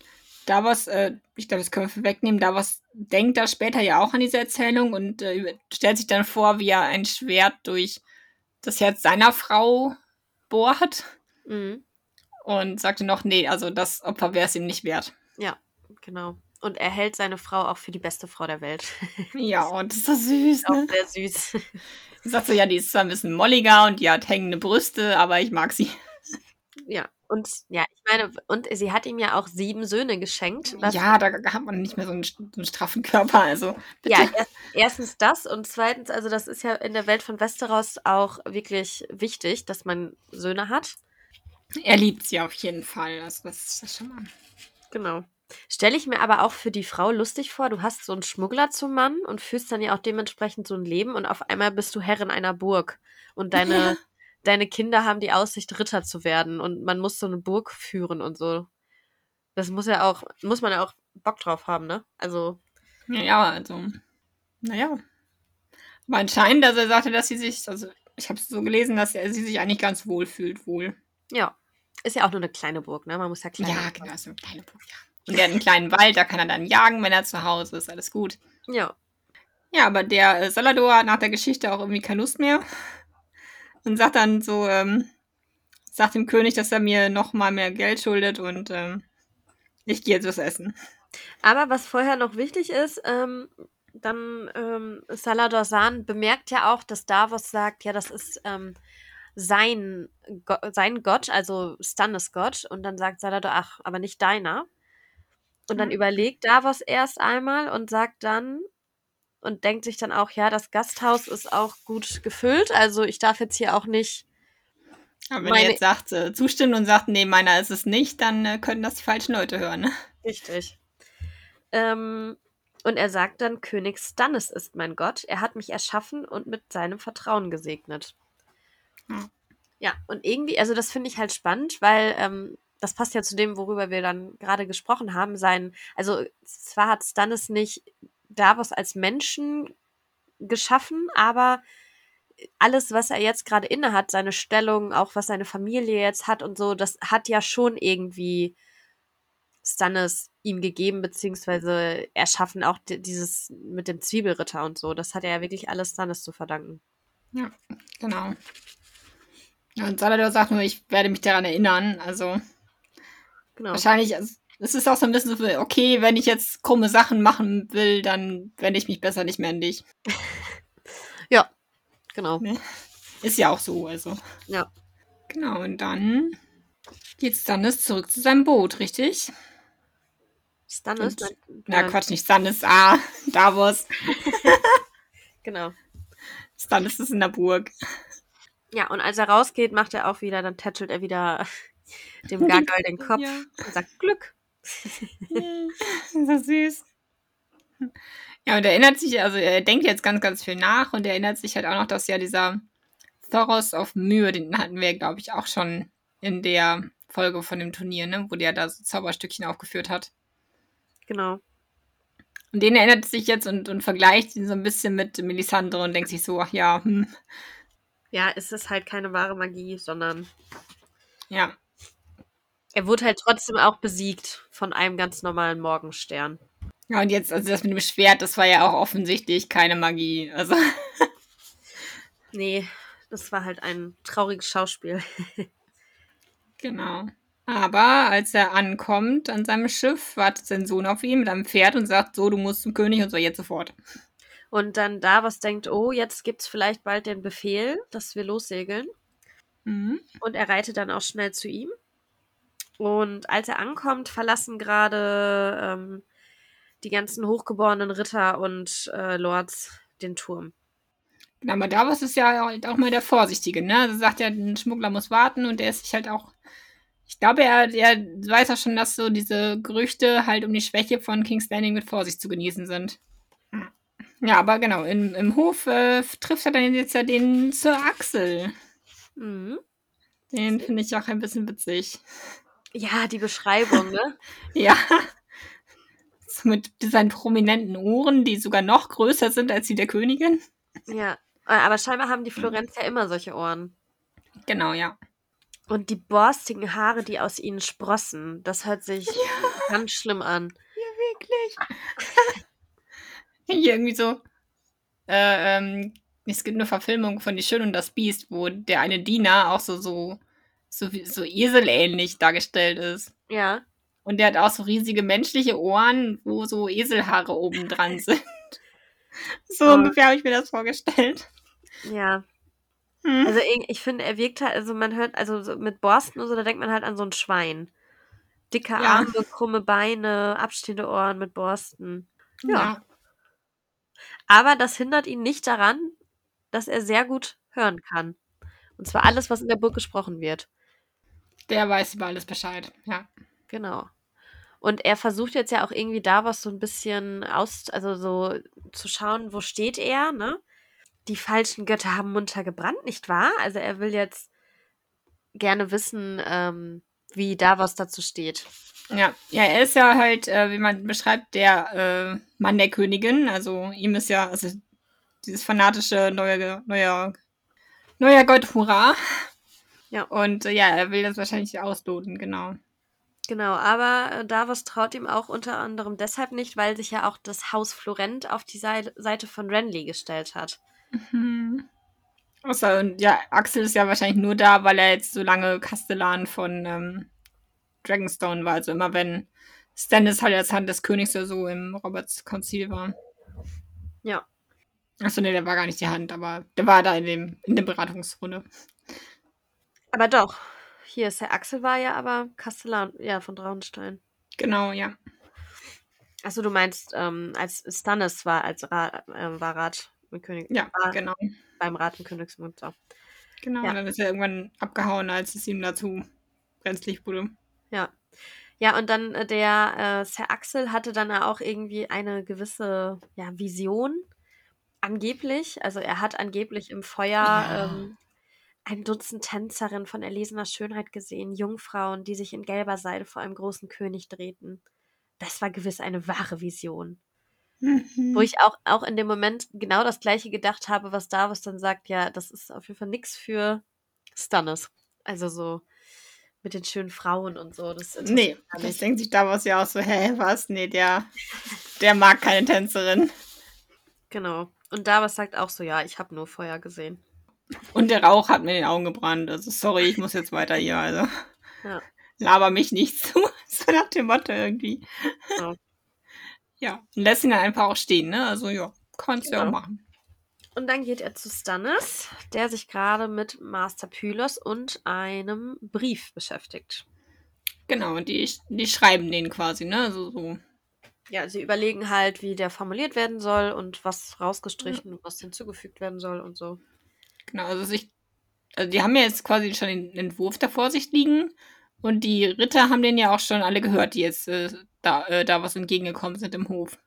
da was, äh, ich glaube, das können wir wegnehmen, da was denkt da später ja auch an diese Erzählung und äh, stellt sich dann vor, wie er ein Schwert durch das Herz seiner Frau bohrt Mhm. und sagte noch, nee, also das Opfer wäre es ihm nicht wert. Ja, genau. Und er hält seine Frau auch für die beste Frau der Welt. [laughs] Ja, und das ist so süß, auch ne? sehr süß. [laughs] Sagt so, ja, die ist zwar ein bisschen molliger und die hat hängende Brüste, aber ich mag sie. ja, und ja, ich meine, und sie hat ihm ja auch sieben Söhne geschenkt. Ja, da hat man nicht mehr so einen, so einen straffen Körper, also bitte. Ja, erst, erstens das und zweitens, also das ist ja in der Welt von Westeros auch wirklich wichtig, dass man Söhne hat. Er liebt sie auf jeden Fall, also das ist das schon mal. Genau. Stelle ich mir aber auch für die Frau lustig vor, du hast so einen Schmuggler zum Mann und führst dann ja auch dementsprechend so ein Leben und auf einmal bist du Herrin einer Burg und deine, [laughs] deine Kinder haben die Aussicht, Ritter zu werden und man muss so eine Burg führen und so. Das muss ja auch, muss man ja auch Bock drauf haben, ne? Also, Ja, ja, also, naja. Aber anscheinend, also er sagte, dass sie sich, also ich habe es so gelesen, dass er sie sich eigentlich ganz wohl fühlt, wohl. ja. Ist ja auch nur eine kleine Burg, ne? Man muss ja klein. Ja, genau, so eine kleine Burg, ja. Und er hat einen kleinen Wald, da kann er dann jagen, wenn er zu Hause ist, alles gut. Ja. Ja, aber der äh, Salador hat nach der Geschichte auch irgendwie keine Lust mehr. Und sagt dann so, ähm, sagt dem König, dass er mir noch mal mehr Geld schuldet und ähm, ich gehe jetzt was essen. Aber was vorher noch wichtig ist, ähm, dann ähm, Salador San bemerkt ja auch, dass Davos sagt, ja, das ist ähm, sein, Go sein Gott, also Stannis Gott. Und dann sagt Salador, ach, aber nicht deiner. Und dann Mhm. überlegt Davos erst einmal und sagt dann und denkt sich dann auch, ja, das Gasthaus ist auch gut gefüllt, also ich darf jetzt hier auch nicht. Aber wenn Meine- er jetzt sagt, äh, zustimmt und sagt, nee, meiner ist es nicht, dann äh, können das die falschen Leute hören. Ne? Richtig. Ähm, und er sagt dann, König Stannis ist mein Gott. Er hat mich erschaffen und mit seinem Vertrauen gesegnet. Ja. Ja, und irgendwie, also das finde ich halt spannend, weil ähm, das passt ja zu dem, worüber wir dann gerade gesprochen haben. Sein, also zwar hat Stannis nicht Davos als Menschen geschaffen, aber alles, was er jetzt gerade innehat, seine Stellung, auch was seine Familie jetzt hat und so, das hat ja schon irgendwie Stannis ihm gegeben, beziehungsweise erschaffen auch di- dieses mit dem Zwiebelritter und so. Das hat er ja wirklich alles Stannis zu verdanken. Ja, genau. Und Salador sagt nur, ich werde mich daran erinnern. Also Genau. wahrscheinlich, also, es ist auch so ein bisschen so, okay, wenn ich jetzt krumme Sachen machen will, dann wende ich mich besser nicht mehr an dich. [laughs] Ja, genau. Ne? Ist ja auch so, also. Ja. Genau, und dann geht Stannis zurück zu seinem Boot, richtig? Stannis? Und- mein- Na Quatsch, nicht Stannis, ah, [laughs] Davos. [laughs] Genau. Stannis ist in der Burg. Ja, und als er rausgeht, macht er auch wieder, dann tätschelt er wieder dem Gargoyle [laughs] den Kopf Ja. und sagt Glück. [laughs] so süß. Ja, und er erinnert sich, also er denkt jetzt ganz, ganz viel nach und er erinnert sich halt auch noch, dass ja dieser Thoros of Myr, den hatten wir, glaube ich, auch schon in der Folge von dem Turnier, ne, wo der da so Zauberstückchen aufgeführt hat. Genau. Und den erinnert sich jetzt und, und vergleicht ihn so ein bisschen mit Melisandre und denkt sich so, ach ja, hm, Ja, es ist halt keine wahre Magie, sondern ja, er wurde halt trotzdem auch besiegt von einem ganz normalen Morgenstern. Ja, und jetzt, also das mit dem Schwert, das war ja auch offensichtlich keine Magie. Also, [laughs] Nee, das war halt ein trauriges Schauspiel. [laughs] genau. Aber als er ankommt an seinem Schiff, wartet sein Sohn auf ihn mit einem Pferd und sagt, so, du musst zum König und so, jetzt sofort. Und dann Davos denkt, oh, jetzt gibt's vielleicht bald den Befehl, dass wir lossegeln. Mhm. Und er reitet dann auch schnell zu ihm. Und als er ankommt, verlassen gerade ähm, die ganzen hochgeborenen Ritter und äh, Lords den Turm. Genau, aber Davos ist ja halt auch mal der Vorsichtige, ne? Also sagt ja, ein Schmuggler muss warten und der ist sich halt auch. Ich glaube, er, er weiß auch schon, dass so diese Gerüchte halt um die Schwäche von King's Landing mit Vorsicht zu genießen sind. Ja, aber genau, im, im Hof äh, trifft er dann jetzt ja den Sir Axel. Mhm. Den finde ich auch ein bisschen witzig. Ja, die Beschreibung, ne? [laughs] Ja. Mit seinen prominenten Ohren, die sogar noch größer sind als die der Königin. ja. Äh, Aber scheinbar haben die Florenz ja immer solche Ohren. Genau, ja. Und die borstigen Haare, die aus ihnen sprossen, das hört sich [laughs] ganz schlimm an. Wirklich. Hier [laughs] irgendwie so. Äh, ähm, es gibt eine Verfilmung von Die Schöne und das Biest, wo der eine Diener auch so, so, so, wie- so eselähnlich dargestellt ist. Ja. Und der hat auch so riesige menschliche Ohren, wo so Eselhaare oben dran [laughs] sind. So Oh. ungefähr habe ich mir das vorgestellt. Ja. Hm. Also ich, ich finde, er wirkt halt, also man hört, also so mit Borsten und so, da denkt man halt an so ein Schwein. Dicke Ja. Arme, krumme Beine, abstehende Ohren mit Borsten. Ja. Aber das hindert ihn nicht daran, dass er sehr gut hören kann. Und zwar alles, was in der Burg gesprochen wird. Der weiß über alles Bescheid. Ja. Genau. Und er versucht jetzt ja auch irgendwie Davos so ein bisschen aus, also so zu schauen, wo steht er, ne? Die falschen Götter haben munter gebrannt, nicht wahr? Also er will jetzt gerne wissen, ähm, wie Davos dazu steht. Ja, ja, er ist ja halt, äh, wie man beschreibt, der äh, Mann der Königin. Also ihm ist ja, also dieses fanatische neue, neuer, neuer Gott, hurra. Ja. Und äh, ja, er will das wahrscheinlich ausloten, genau. Genau, aber äh, Davos traut ihm auch unter anderem deshalb nicht, weil sich ja auch das Haus Florent auf die Sei- Seite von Renly gestellt hat. Mhm. Außer, und ja, Axel ist ja wahrscheinlich nur da, weil er jetzt so lange Kastellan von ähm, Dragonstone war. Also immer wenn Stannis halt als Hand des Königs oder so im Roberts Konzil war. Ja. Achso, nee, der war gar nicht die Hand, aber der war da in dem, in der Beratungsrunde. Aber doch, hier ist der Axel war ja aber Kastellan, ja, von Traunstein. Genau, ja. Achso, du meinst, ähm, als Stannis war als Ra äh, war Rat mit König Ja, genau. beim Rat im Königsmund. So. Genau, Ja. und dann ist er irgendwann abgehauen, als es ihm dazu brenzlig wurde. Ja. Ja, und dann äh, der äh, Sir Axel hatte dann auch irgendwie eine gewisse ja, Vision, angeblich. Also er hat angeblich im Feuer Ja. ähm, ein Dutzend Tänzerinnen von erlesener Schönheit gesehen, Jungfrauen, die sich in gelber Seide vor einem großen König drehten. Das war gewiss eine wahre Vision. Wo ich auch, auch in dem Moment genau das gleiche gedacht habe, was Davos dann sagt, ja, das ist auf jeden Fall nichts für Stannis. Also so mit den schönen Frauen und so. Das Nee, das denkt sich daraus ja auch so, hä, was? Nee, der, der mag keine Tänzerin. [laughs] Genau. Und Davos sagt auch so, ja, ich habe nur Feuer gesehen. Und der Rauch hat mir in den Augen gebrannt. Also sorry, ich muss jetzt weiter hier. Also Ja. laber mich nicht [laughs] zu. So nach dem Motto irgendwie. Ja. Ja, und lässt ihn dann einfach auch stehen, ne? Also ja, kannst du ja auch Genau. machen. Und dann geht er zu Stannis, der sich gerade mit Master Pylos und einem Brief beschäftigt. Genau, und die, die schreiben den quasi, ne? Also so Ja, sie überlegen halt, wie der formuliert werden soll und was rausgestrichen und was hinzugefügt werden soll und so. Genau, also sich, also die haben ja jetzt quasi schon den Entwurf da vor sich liegen und die Ritter haben den ja auch schon alle gehört, die jetzt äh, da, äh, da was entgegengekommen sind im Hof.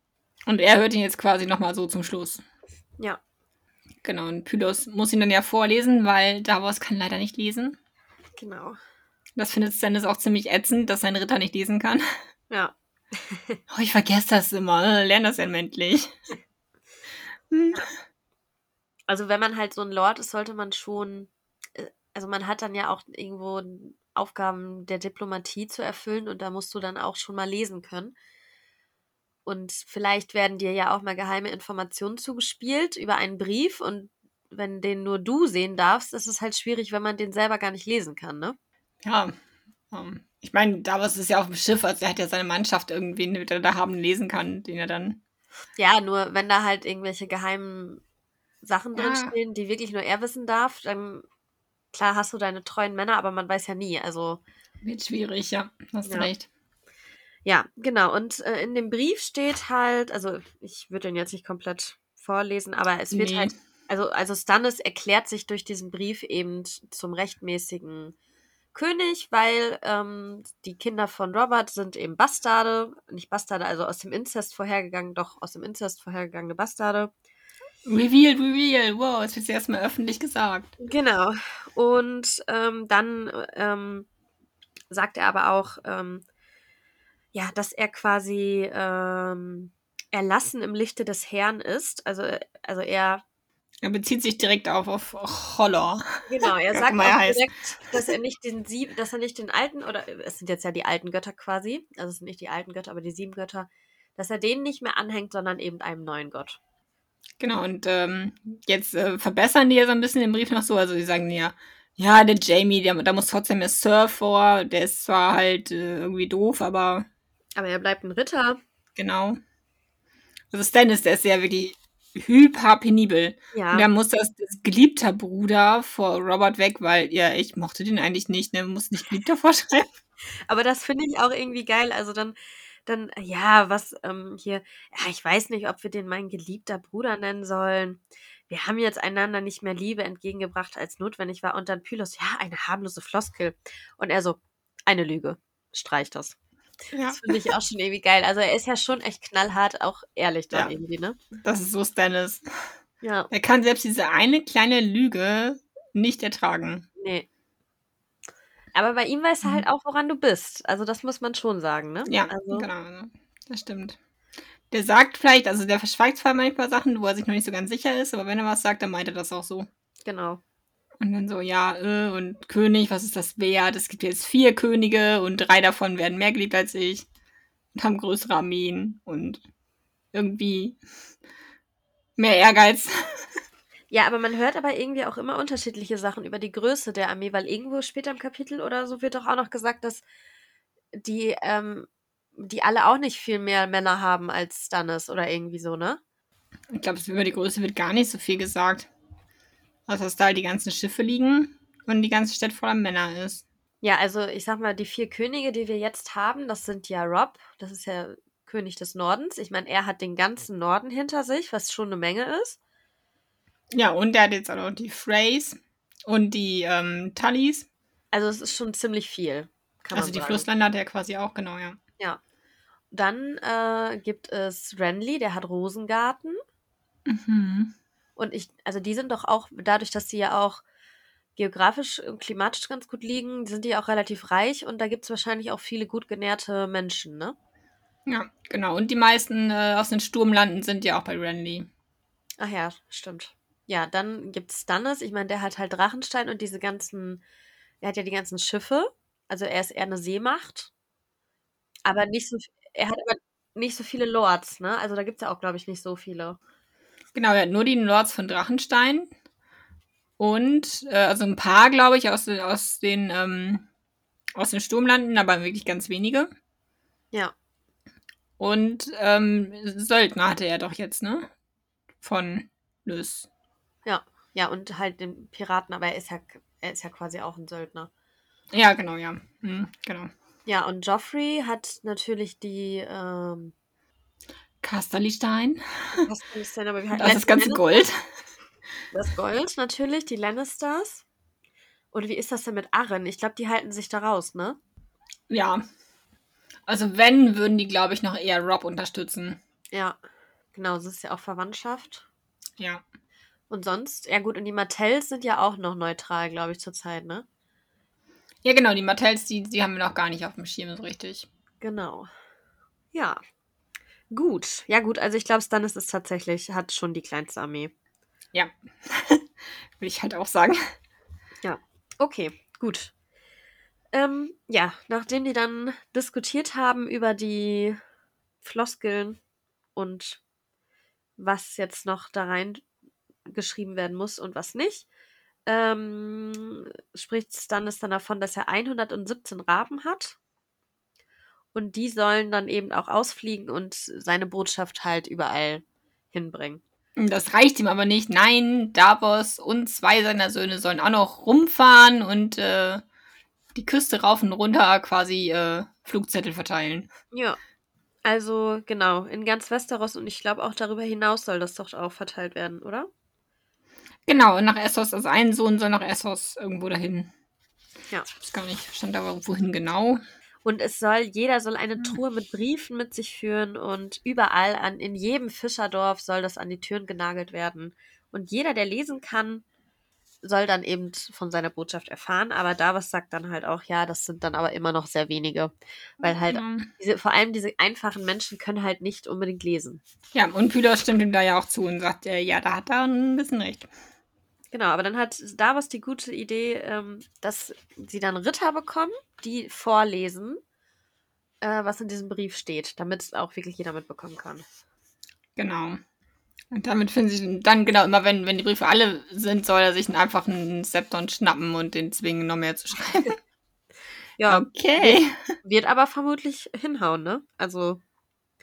Und er hört ihn jetzt quasi nochmal so zum Schluss. Ja. Genau, und Pylos muss ihn dann ja vorlesen, weil Davos kann leider nicht lesen. Genau. Das findet Stannis auch ziemlich ätzend, dass sein Ritter nicht lesen kann. Ja. [laughs] Oh, ich vergesse das immer. Lern das endlich. Hm. Also wenn man halt so ein Lord ist, sollte man schon, äh, also man hat dann ja auch irgendwo Aufgaben der Diplomatie zu erfüllen und da musst du dann auch schon mal lesen können. Und vielleicht werden dir ja auch mal geheime Informationen zugespielt über einen Brief und wenn den nur du sehen darfst, ist es halt schwierig, wenn man den selber gar nicht lesen kann, ne? Ja. Um, ich meine, Davos ist ja auf dem Schiff, also er hat ja seine Mannschaft irgendwie, den er da haben lesen kann, den er dann. Ja, nur wenn da halt irgendwelche geheimen Sachen ja. drinstehen, die wirklich nur er wissen darf, dann klar hast du deine treuen Männer, aber man weiß ja nie. Also. Wird schwierig, ja. Hast ja. recht. Ja, genau. Und äh, in dem Brief steht halt, also ich würde den jetzt nicht komplett vorlesen, aber es wird nee. halt, also, also Stannis erklärt sich durch diesen Brief eben zum rechtmäßigen König, weil ähm, die Kinder von Robert sind eben Bastarde, nicht Bastarde, also aus dem Inzest vorhergegangen, doch aus dem Inzest vorhergegangene Bastarde. Reveal, reveal, wow, es wird erstmal öffentlich gesagt. Genau. Und ähm, dann ähm, sagt er aber auch, ähm, ja, dass er quasi ähm, erlassen im Lichte des Herrn ist. Also, also er. Er bezieht sich direkt auf, auf Holler. Genau, er [laughs] sagt auch heißt. direkt, dass er nicht den sieb, dass er nicht den alten, oder es sind jetzt ja die alten Götter quasi, also es sind nicht die alten Götter, aber die sieben Götter, dass er denen nicht mehr anhängt, sondern eben einem neuen Gott. Genau, und ähm, jetzt äh, verbessern die ja so ein bisschen den Brief noch so. Also die sagen ja, ja, der Jamie, der, da muss trotzdem mehr Surf vor. Der ist zwar halt äh, irgendwie doof, aber. Aber er bleibt ein Ritter. Genau. Also Stannis, der ist ja wirklich hyper penibel. Ja. Und da muss das, das geliebter Bruder vor Robert weg, weil, ja, ich mochte den eigentlich nicht, ne? Muss nicht geliebter vorschreiben. [laughs] Aber das finde ich auch irgendwie geil. Also dann dann, ja, was ähm, hier, ja, ich weiß nicht, ob wir den mein geliebter Bruder nennen sollen. Wir haben jetzt einander nicht mehr Liebe entgegengebracht, als notwendig war. Und dann Pylos, ja, eine harmlose Floskel. Und er so, eine Lüge. Streicht das. Ja. Das finde ich auch schon irgendwie geil. Also er ist ja schon echt knallhart, auch ehrlich dann ja. irgendwie, ne? Das ist so Stannis. Ja. Er kann selbst diese eine kleine Lüge nicht ertragen. Nee. Aber bei ihm weißt du halt mhm. auch, woran du bist. Also das muss man schon sagen, ne? Ja, also. genau. Ne? Das stimmt. Der sagt vielleicht, also der verschweigt zwar manchmal Sachen, wo er sich noch nicht so ganz sicher ist, aber wenn er was sagt, dann meint er das auch so. Genau. Und dann so, ja, äh, und König, was ist das wert? Es gibt jetzt vier Könige und drei davon werden mehr geliebt als ich und haben größere Armeen und irgendwie mehr Ehrgeiz. [laughs] Ja, aber man hört aber irgendwie auch immer unterschiedliche Sachen über die Größe der Armee, weil irgendwo später im Kapitel oder so wird doch auch noch gesagt, dass die, ähm, die alle auch nicht viel mehr Männer haben als Stannis oder irgendwie so, ne? Ich glaube, über die Größe wird gar nicht so viel gesagt. Also, dass da halt die ganzen Schiffe liegen und die ganze Stadt voller Männer ist. Ja, also ich sag mal, die vier Könige, die wir jetzt haben, das sind ja Rob, das ist ja König des Nordens. Ich meine, er hat den ganzen Norden hinter sich, was schon eine Menge ist. Ja, und der hat jetzt auch noch die Freys und die ähm, Tullys. Also es ist schon ziemlich viel. also die sagen. Flussländer hat er quasi auch, genau, ja. Ja. Dann äh, gibt es Renly, der hat Rosengarten. Mhm. Und ich, also die sind doch auch, dadurch, dass sie ja auch geografisch und klimatisch ganz gut liegen, sind die auch relativ reich und da gibt es wahrscheinlich auch viele gut genährte Menschen, ne? Ja, genau. Und die meisten äh, aus den Sturmlanden sind ja auch bei Renly. Ach ja, stimmt. Ja, dann gibt es Stannis. Ich meine, der hat halt Drachenstein und diese ganzen, er hat ja die ganzen Schiffe. Also er ist eher eine Seemacht. Aber nicht so, er hat aber nicht so viele Lords, ne? Also da gibt es ja auch, glaube ich, nicht so viele. Genau, er hat nur die Lords von Drachenstein. Und, äh, also ein paar, glaube ich, aus, aus den, ähm, aus den Sturmlanden, aber wirklich ganz wenige. Ja. Und ähm, Söldner hatte er doch jetzt, ne? Von Lys. Ja, ja, und halt den Piraten, aber er ist ja, er ist ja quasi auch ein Söldner. Ja, genau, ja. Mhm, genau. Ja, und Joffrey hat natürlich die, ähm, Casterly-Stein. Casterly-Stein, aber wir halten Das ist das ganze Gold. Das Gold natürlich, die Lannisters. Und wie ist das denn mit Arren? Ich glaube, die halten sich da raus, ne? Ja. Also wenn, würden die, glaube ich, noch eher Rob unterstützen. Ja, genau, das ist ja auch Verwandtschaft. Ja. Und sonst, ja gut, und die Martells sind ja auch noch neutral, glaube ich, zurzeit, ne? Ja, genau, die Martells, die, die haben wir noch gar nicht auf dem Schirm so richtig. Genau. Ja. Gut. Ja, gut, also ich glaube, Stannis ist tatsächlich, hat schon die kleinste Armee. Ja. [laughs] Will ich halt auch sagen. Ja. Okay, gut. Ähm, ja, nachdem die dann diskutiert haben über die Floskeln und was jetzt noch da rein geschrieben werden muss und was nicht, ähm, spricht Stannis dann davon, dass er 117 Raben hat. Und die sollen dann eben auch ausfliegen und seine Botschaft halt überall hinbringen. Das reicht ihm aber nicht. Nein, Davos und zwei seiner Söhne sollen auch noch rumfahren und äh, die Küste rauf und runter quasi äh, Flugzettel verteilen. Ja. Also genau, in ganz Westeros und ich glaube auch darüber hinaus soll das doch auch verteilt werden, oder? Genau, und nach Essos, also ein Sohn soll nach Essos irgendwo dahin. Ja. Ich weiß gar nicht, stand da wohin genau. Und es soll, jeder soll eine Truhe mit Briefen mit sich führen und überall an, in jedem Fischerdorf soll das an die Türen genagelt werden. Und jeder, der lesen kann, soll dann eben von seiner Botschaft erfahren. Aber Davos sagt dann halt auch, ja, das sind dann aber immer noch sehr wenige. Weil halt, Ja. diese, vor allem diese einfachen Menschen können halt nicht unbedingt lesen. Ja, und Pylos stimmt ihm da ja auch zu und sagt, äh, ja, da hat er ein bisschen recht. Genau, aber dann hat Davos die gute Idee, ähm, dass sie dann Ritter bekommen, die vorlesen, äh, was in diesem Brief steht, damit es auch wirklich jeder mitbekommen kann. Genau. Und damit finden sie dann, genau, immer wenn, wenn die Briefe alle sind, soll er sich einfach einen Septon schnappen und den zwingen, noch mehr zu schreiben. [laughs] [laughs] Ja, Okay. wird aber vermutlich hinhauen, ne? Also,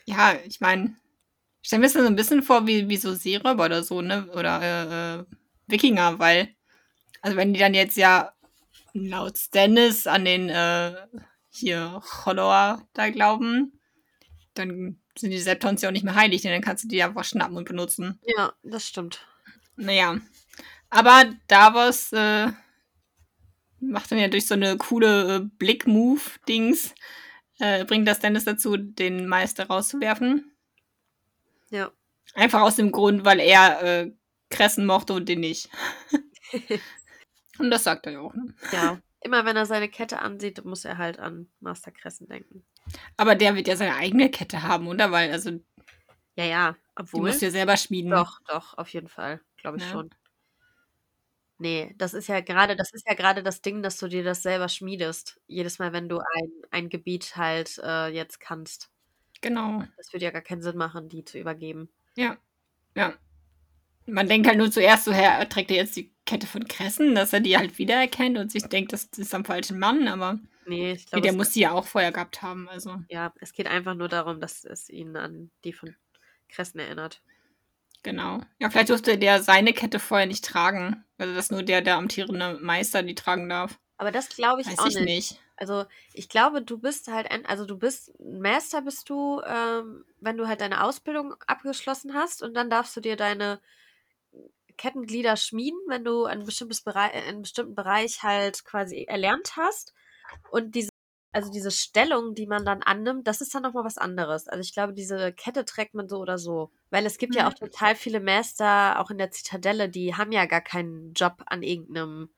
Ja, ich meine, stell mir das so ein bisschen vor wie, wie so Seeräuber oder so, ne? Oder äh, äh, Wikinger, weil, also wenn die dann jetzt ja laut Stannis an den äh, hier Cholor da glauben, dann sind die Septons ja auch nicht mehr heilig, denn dann kannst du die einfach schnappen und benutzen. ja, das stimmt. Naja. Aber Davos äh, macht dann ja durch so eine coole äh, Blick-Move-Dings, äh, bringt das Dennis dazu, den Meister rauszuwerfen. Ja. Einfach aus dem Grund, weil er äh, Kressen mochte und den nicht. [laughs] und das sagt er ja auch. Ne? Ja. Immer wenn er seine Kette ansieht, muss er halt an Master Kressen denken. Aber der wird ja seine eigene Kette haben, oder? Weil, also, die Ja, ja. Obwohl. musst du ja selber schmieden. Doch, doch, auf jeden Fall. Glaube ich Ja. schon. Nee, das ist ja gerade, das ist ja gerade das Ding, dass du dir das selber schmiedest. Jedes Mal, wenn du ein, ein Gebiet halt äh, jetzt kannst. Genau. Das würde ja gar keinen Sinn machen, die zu übergeben. Ja. Ja. Man denkt halt nur zuerst so, her, trägt er jetzt die Kette von Kressen, dass er die halt wiedererkennt und sich denkt, das ist am falschen Mann, aber Nee, ich nee, glaube, der muss die ja auch vorher gehabt haben. Also, ja, es geht einfach nur darum, dass es ihn an die von Kressen erinnert. genau. Ja, vielleicht durfte der seine Kette vorher nicht tragen. Also, dass nur der, der amtierende Meister die tragen darf. Aber das glaube ich Weiß auch ich nicht. nicht. Also ich glaube, du bist halt, ein, also du bist Master bist du, ähm, wenn du halt deine Ausbildung abgeschlossen hast und dann darfst du dir deine Kettenglieder schmieden, wenn du ein bestimmtes Bereich, einen bestimmten Bereich halt quasi erlernt hast. Und diese, also diese Stellung, die man dann annimmt, das ist dann nochmal was anderes. Also ich glaube, diese Kette trägt man so oder so. Weil es gibt ja Mhm. auch total viele Master, auch in der Zitadelle, die haben ja gar keinen Job an irgendeinem,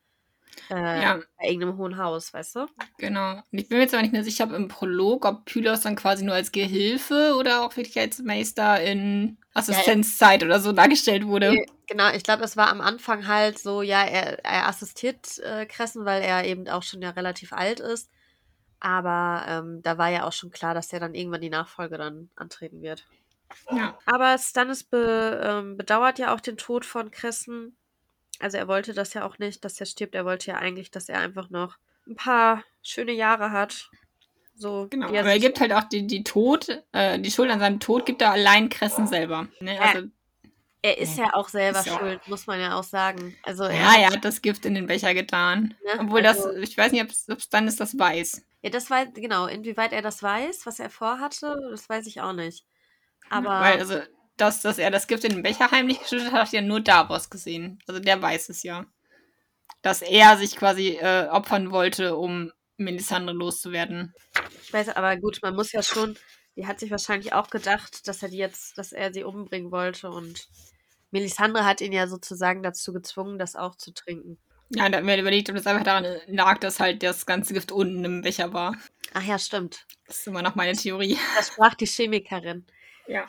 äh, Ja, bei irgendeinem hohen Haus, weißt du? genau. Und ich bin mir jetzt aber nicht mehr sicher, ob im Prolog, ob Pylos dann quasi nur als Gehilfe oder auch wirklich als Meister in Assistenzzeit oder so dargestellt wurde. Genau, ich glaube, es war am Anfang halt so, ja, er, er assistiert äh, Kressen, weil er eben auch schon ja relativ alt ist. Aber ähm, da war ja auch schon klar, dass er dann irgendwann die Nachfolge dann antreten wird. Ja. Aber Stannis be, ähm, bedauert ja auch den Tod von Kressen. Also er wollte das ja auch nicht, dass er stirbt. Er wollte ja eigentlich, dass er einfach noch ein paar schöne Jahre hat. So, Genau, er aber er gibt halt auch die, die Tod, äh, die Schuld an seinem Tod gibt er allein Kressen selber. Ne? Also, er ist ja auch selber auch- schuld, muss man ja auch sagen. Also er ja, er hat das Gift in den Becher getan. Ne, Obwohl also- das, ich weiß nicht, ob es dann ist, das weiß. Ja, das weiß, genau, inwieweit er das weiß, was er vorhatte, das weiß ich auch nicht. Aber Weil, also, dass, dass er das Gift in den Becher heimlich geschüttet hat, hat ja nur Davos gesehen. Also der weiß es ja. Dass er sich quasi äh, opfern wollte, um Melisandre loszuwerden. ich weiß, aber gut, man muss ja schon, die hat sich wahrscheinlich auch gedacht, dass er die jetzt, dass er sie umbringen wollte und Melisandre hat ihn ja sozusagen dazu gezwungen, das auch zu trinken. Ja, da hat mir überlegt, ob das einfach daran lag, dass halt das ganze Gift unten im Becher war. Ach ja, stimmt. Das ist immer noch meine Theorie. Da sprach die Chemikerin. Ja.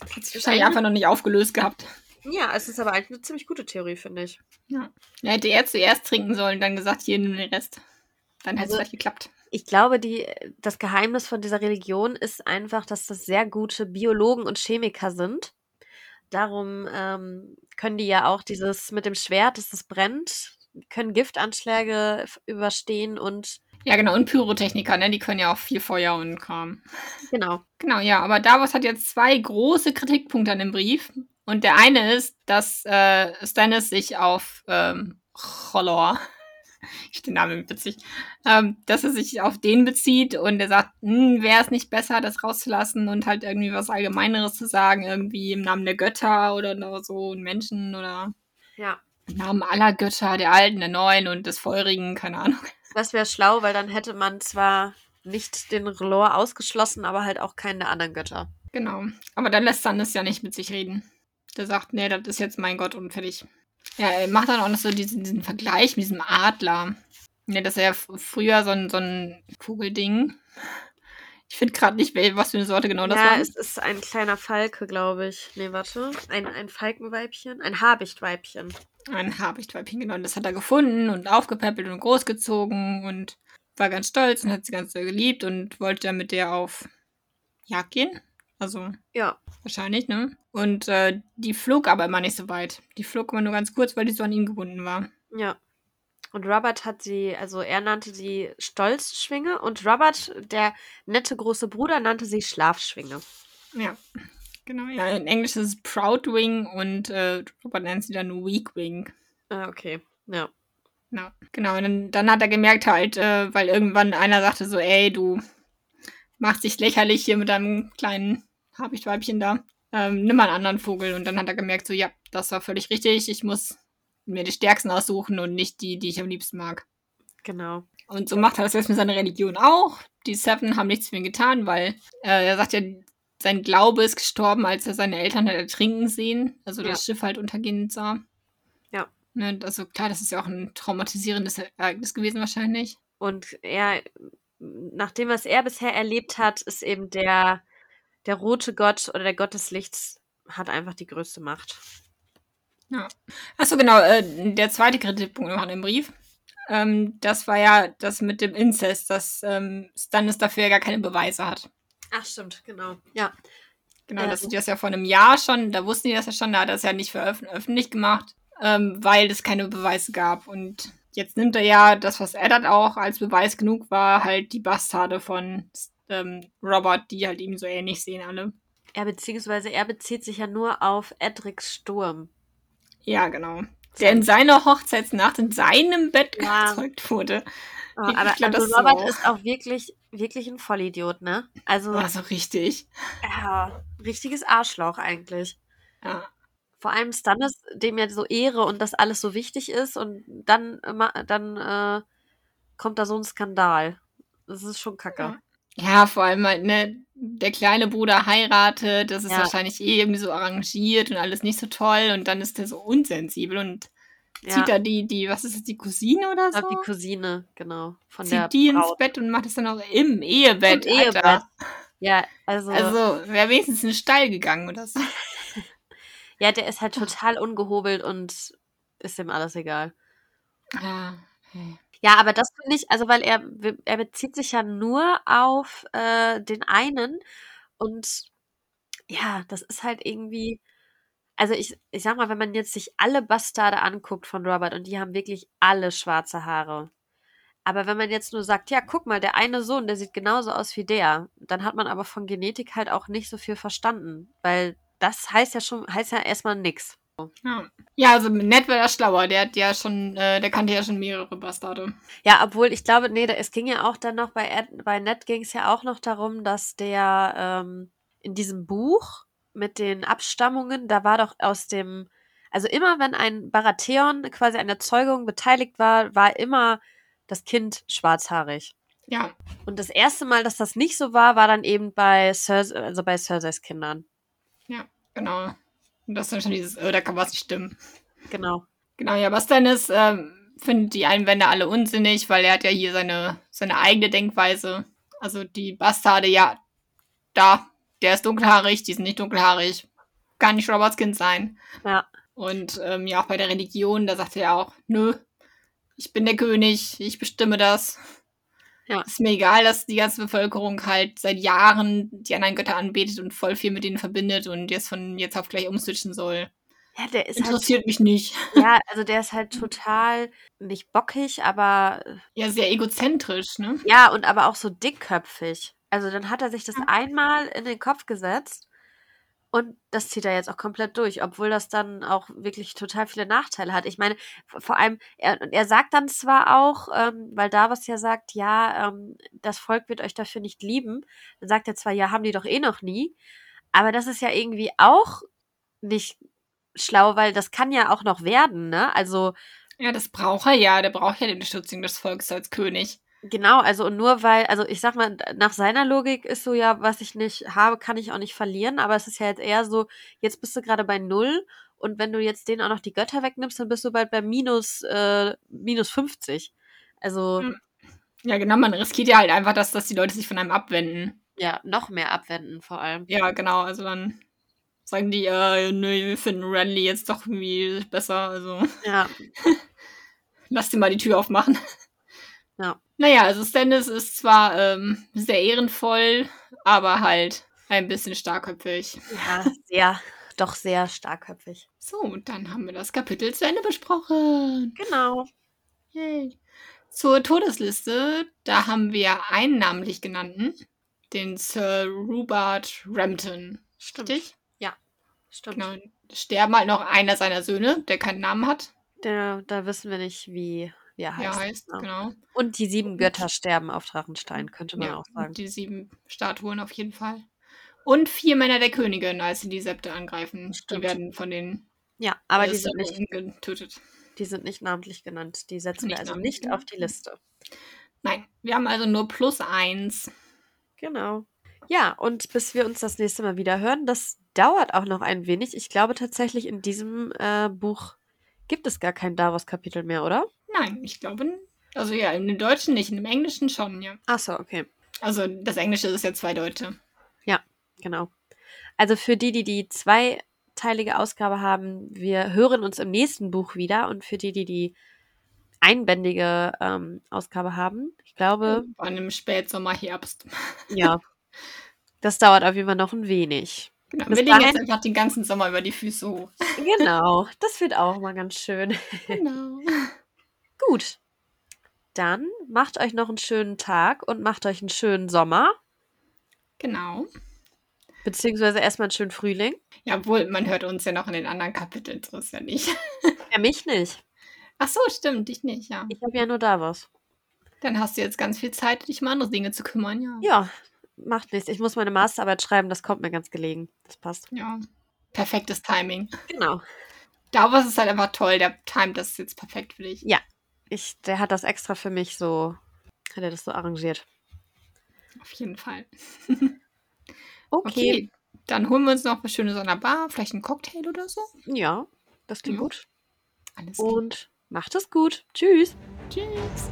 Hat sich wahrscheinlich einfach noch nicht aufgelöst gehabt. Ja, es ist aber eigentlich eine ziemlich gute Theorie, finde ich. Ja. ja. Hätte er zuerst trinken sollen, dann gesagt, hier nimm den Rest. Dann hätte es Also- vielleicht geklappt. Ich glaube, die, das Geheimnis von dieser Religion ist einfach, dass das sehr gute Biologen und Chemiker sind. Darum ähm, können die ja auch dieses mit dem Schwert, dass es brennt, können Giftanschläge überstehen und Ja, genau. Und Pyrotechniker, ne? Die können ja auch viel Feuer und Kram. genau. Genau, ja. Aber Davos hat jetzt zwei große Kritikpunkte an dem Brief. Und der eine ist, dass äh, Stannis sich auf ähm, Cholor, [laughs] ich den Namen witzig, ähm, dass er sich auf den bezieht und er sagt, wäre es nicht besser, das rauszulassen und halt irgendwie was Allgemeineres zu sagen, irgendwie im Namen der Götter oder so, und Menschen oder Ja. im Namen aller Götter, der Alten, der Neuen und des Feurigen, keine Ahnung. Das wäre schlau, weil dann hätte man zwar nicht den Relor ausgeschlossen, aber halt auch keinen der anderen Götter. Genau. Aber dann lässt Stannis ja nicht mit sich reden. Der sagt, nee, das ist jetzt mein Gott und fertig. Ja, er macht dann auch noch so diesen, diesen Vergleich mit diesem Adler. Ja, das ist ja früher so ein, so ein Kugelding. Ich finde gerade nicht, was für eine Sorte genau das ja, war. es ist ein kleiner Falke, glaube ich. Nee, warte. Ein, ein Falkenweibchen? Ein Habichtweibchen. Ein Habichtweibchen, genau. Und das hat er gefunden und aufgepäppelt und großgezogen und war ganz stolz und hat sie ganz doll geliebt und wollte dann mit der auf Jagd gehen. Also Ja. Wahrscheinlich, ne? Und äh, die flog aber immer nicht so weit. Die flog immer nur ganz kurz, weil die so an ihn gebunden war. Ja. Und Robert hat sie, also er nannte sie Stolzschwinge und Robert, der nette große Bruder, nannte sie Schlafschwinge. Ja. Genau, ja. In Englisch ist es Proud Wing und äh, Robert nennt sie dann Weak Wing. Ah, okay. Ja. Ja. Genau, und dann, dann hat er gemerkt halt, äh, weil irgendwann einer sagte so, ey, du machst dich lächerlich hier mit deinem kleinen Habichtweibchen da. Ähm, nimm mal einen anderen Vogel. Und dann hat er gemerkt so, ja, das war völlig richtig. Ich muss mir die stärksten aussuchen und nicht die, die ich am liebsten mag. Genau. Und so macht er das jetzt mit seiner Religion auch. Die Seven haben nichts für ihn getan, weil äh, er sagt ja, sein Glaube ist gestorben, als er seine Eltern hat ertrinken sehen. Also Ja. das Schiff halt untergehen sah. Ja. Ne, also klar, das ist ja auch ein traumatisierendes Ereignis gewesen wahrscheinlich. Und er, nach dem, was er bisher erlebt hat, ist eben der, der rote Gott oder der Gott des Lichts hat einfach die größte Macht. Achso, genau, äh, der zweite Kritikpunkt noch an dem Brief. Ähm, das war ja das mit dem Inzest, dass ähm, Stannis dafür ja gar keine Beweise hat. Ach, stimmt, genau. Ja. Genau, Ja. das ist das ja vor einem Jahr schon, da wussten die das ja schon, da hat er es ja nicht öffentlich gemacht, ähm, weil es keine Beweise gab. Und jetzt nimmt er ja das, was Eddard auch als Beweis genug war, halt die Bastarde von ähm, Robert, die halt ihm so ähnlich sehen alle. Er beziehungsweise er bezieht sich ja nur auf Edrics Sturm. Ja, genau. Der in seiner Hochzeitsnacht in seinem Bett Ja. gezeugt wurde. Oh, Ich aber glaub, also ist Robert auch- ist auch wirklich, wirklich ein Vollidiot, ne? Also, War so richtig. ja, richtiges Arschloch eigentlich. Ja. Vor allem Stannis, dem ja so Ehre und das alles so wichtig ist und dann, dann äh, kommt da so ein Skandal. Das ist schon kacke. Ja, vor allem halt, ne, der kleine Bruder heiratet, das ist Ja. wahrscheinlich eh irgendwie so arrangiert und alles nicht so toll und dann ist der so unsensibel und Ja, zieht da die, die, was ist das, die Cousine oder ich so? glaub, die Cousine, genau. Von der zieht die ins Braut. Bett und macht es dann auch im Ehebett, Im Ehebett. Alter. Ja, also, Also, wäre wenigstens in den Stall gegangen oder so. [laughs] ja, der ist halt total ungehobelt und ist ihm alles egal. Ja, hey. Ja, aber das finde ich, also weil er, er bezieht sich ja nur auf äh, den einen und ja, das ist halt irgendwie, also ich, ich sag mal, wenn man jetzt sich alle Bastarde anguckt von Robert und die haben wirklich alle schwarze Haare. Aber wenn man jetzt nur sagt, ja, guck mal, der eine Sohn, der sieht genauso aus wie der, dann hat man aber von Genetik halt auch nicht so viel verstanden, weil das heißt ja schon, heißt ja erstmal nix. Ja. ja, also Ned war ja schlauer, der hat ja schon, äh, der kannte ja schon mehrere Bastarde. Ja, obwohl ich glaube, nee, es ging ja auch dann noch bei, Ed, bei Ned ging es ja auch noch darum, dass der ähm, in diesem Buch mit den Abstammungen, da war doch aus dem, also immer wenn ein Baratheon quasi an der Zeugung beteiligt war, war immer das Kind schwarzhaarig. Ja, Und das erste Mal, dass das nicht so war, war dann eben bei Cersei, also bei Cerseis Kindern. genau. Und das ist dann schon dieses, oh, da kann was nicht stimmen. Genau. Genau, ja, aber Stannis ähm, findet die Einwände alle unsinnig, weil er hat ja hier seine, seine eigene Denkweise. Also die Bastarde, ja, da, der ist dunkelhaarig, die sind nicht dunkelhaarig. Kann nicht Roberts Kind sein. Ja. Und ähm, ja, auch bei der Religion, da sagt er ja auch, nö, ich bin der König, ich bestimme das. Ja. Ist mir egal, dass die ganze Bevölkerung halt seit Jahren die anderen Götter anbetet und voll viel mit denen verbindet und jetzt von jetzt auf gleich umswitchen soll. Ja, der ist halt, Interessiert mich nicht. [laughs] ja, also der ist halt total nicht bockig, aber Ja, sehr egozentrisch, ne? ja, und aber auch so dickköpfig. Also dann hat er sich das einmal in den Kopf gesetzt und das zieht er jetzt auch komplett durch, obwohl das dann auch wirklich total viele Nachteile hat. Ich meine, vor allem, er, er sagt dann zwar auch, ähm, weil Davos ja sagt, ja, ähm, das Volk wird euch dafür nicht lieben, dann sagt er zwar, ja, haben die doch eh noch nie, aber das ist ja irgendwie auch nicht schlau, weil das kann ja auch noch werden, ne? Also Ja, das braucht er ja. Der braucht ja die Unterstützung des Volkes als König. Genau, also und nur weil, also ich sag mal, nach seiner Logik ist so ja, was ich nicht habe, kann ich auch nicht verlieren, aber es ist ja jetzt eher so, jetzt bist du gerade bei null und wenn du jetzt denen auch noch die Götter wegnimmst, dann bist du bald bei minus, äh, minus 50. Also, Mhm. Ja, genau, man riskiert ja halt einfach, dass, dass die Leute sich von einem abwenden. ja, noch mehr abwenden vor allem. Ja, genau, also dann sagen die, äh, nö, wir finden Renly jetzt doch irgendwie besser, also Ja, [laughs] lass dir mal die Tür aufmachen. Ja. Naja, also Stannis ist zwar ähm, sehr ehrenvoll, aber halt ein bisschen starkköpfig. ja, sehr, doch sehr starkköpfig. So, und dann haben wir das Kapitel zu Ende besprochen. Genau. Yay. Zur Todesliste, da haben wir einen namentlich genannten, den Sir Rupert Rampton. Stimmt. Richtig? Stimmt. Genau. Sterben halt noch einer seiner Söhne, der keinen Namen hat, Der, da wissen wir nicht, wie, wie heißt. er heißt. Ja. Genau. Und die sieben Götter sterben auf Drachenstein, könnte man Ja, auch sagen. die sieben Statuen auf jeden Fall. Und vier Männer der Königin, als sie die Septe angreifen. Die Stimmt. werden von den Ja, aber die sind nicht getötet. Die sind nicht namentlich genannt. Die setzen wir Nicht also namentlich nicht auf die. Liste. Nein, wir haben also nur plus eins. Genau. Ja, und bis wir uns das nächste Mal wieder hören, das dauert auch noch ein wenig. Ich glaube tatsächlich, in diesem äh, Buch gibt es gar kein Davos-Kapitel mehr, oder? Nein, ich glaube, also ja, im Deutschen nicht, im Englischen schon, ja. Ach so, okay. Also das Englische ist ja zweideutig. Genau. Also für die, die die zweiteilige Ausgabe haben, wir hören uns im nächsten Buch wieder. Und für die, die die einbändige ähm, Ausgabe haben, ich glaube, An einem Spätsommer, Herbst. [laughs] ja, das dauert auf jeden Fall noch ein wenig. Genau. Wir legen jetzt einfach den ganzen Sommer über die Füße hoch. Genau, das wird auch mal ganz schön. Genau. [laughs] Gut. Dann macht euch noch einen schönen Tag und macht euch einen schönen Sommer. Genau. Beziehungsweise erstmal einen schönen Frühling. Ja, obwohl, man hört uns ja noch in den anderen Kapiteln, so ist ja nicht. [laughs] Ja, mich nicht. Ach so, stimmt, dich nicht, ja. Ich habe ja nur Davos. Dann hast du jetzt ganz viel Zeit, dich um andere Dinge zu kümmern, ja. Ja, macht nichts. Ich muss meine Masterarbeit schreiben, das kommt mir ganz gelegen. Das passt. Ja. Perfektes Timing. Genau. Davos ist halt einfach toll, der timet das jetzt perfekt für dich. Ich, der hat das extra für mich so, hat er das so arrangiert. Auf jeden Fall. [laughs] Okay. Okay. Dann holen wir uns noch was Schönes an der Bar, vielleicht einen Cocktail oder so. Ja, das klingt Ja. gut. Alles klar. Und macht es gut. Tschüss. Tschüss.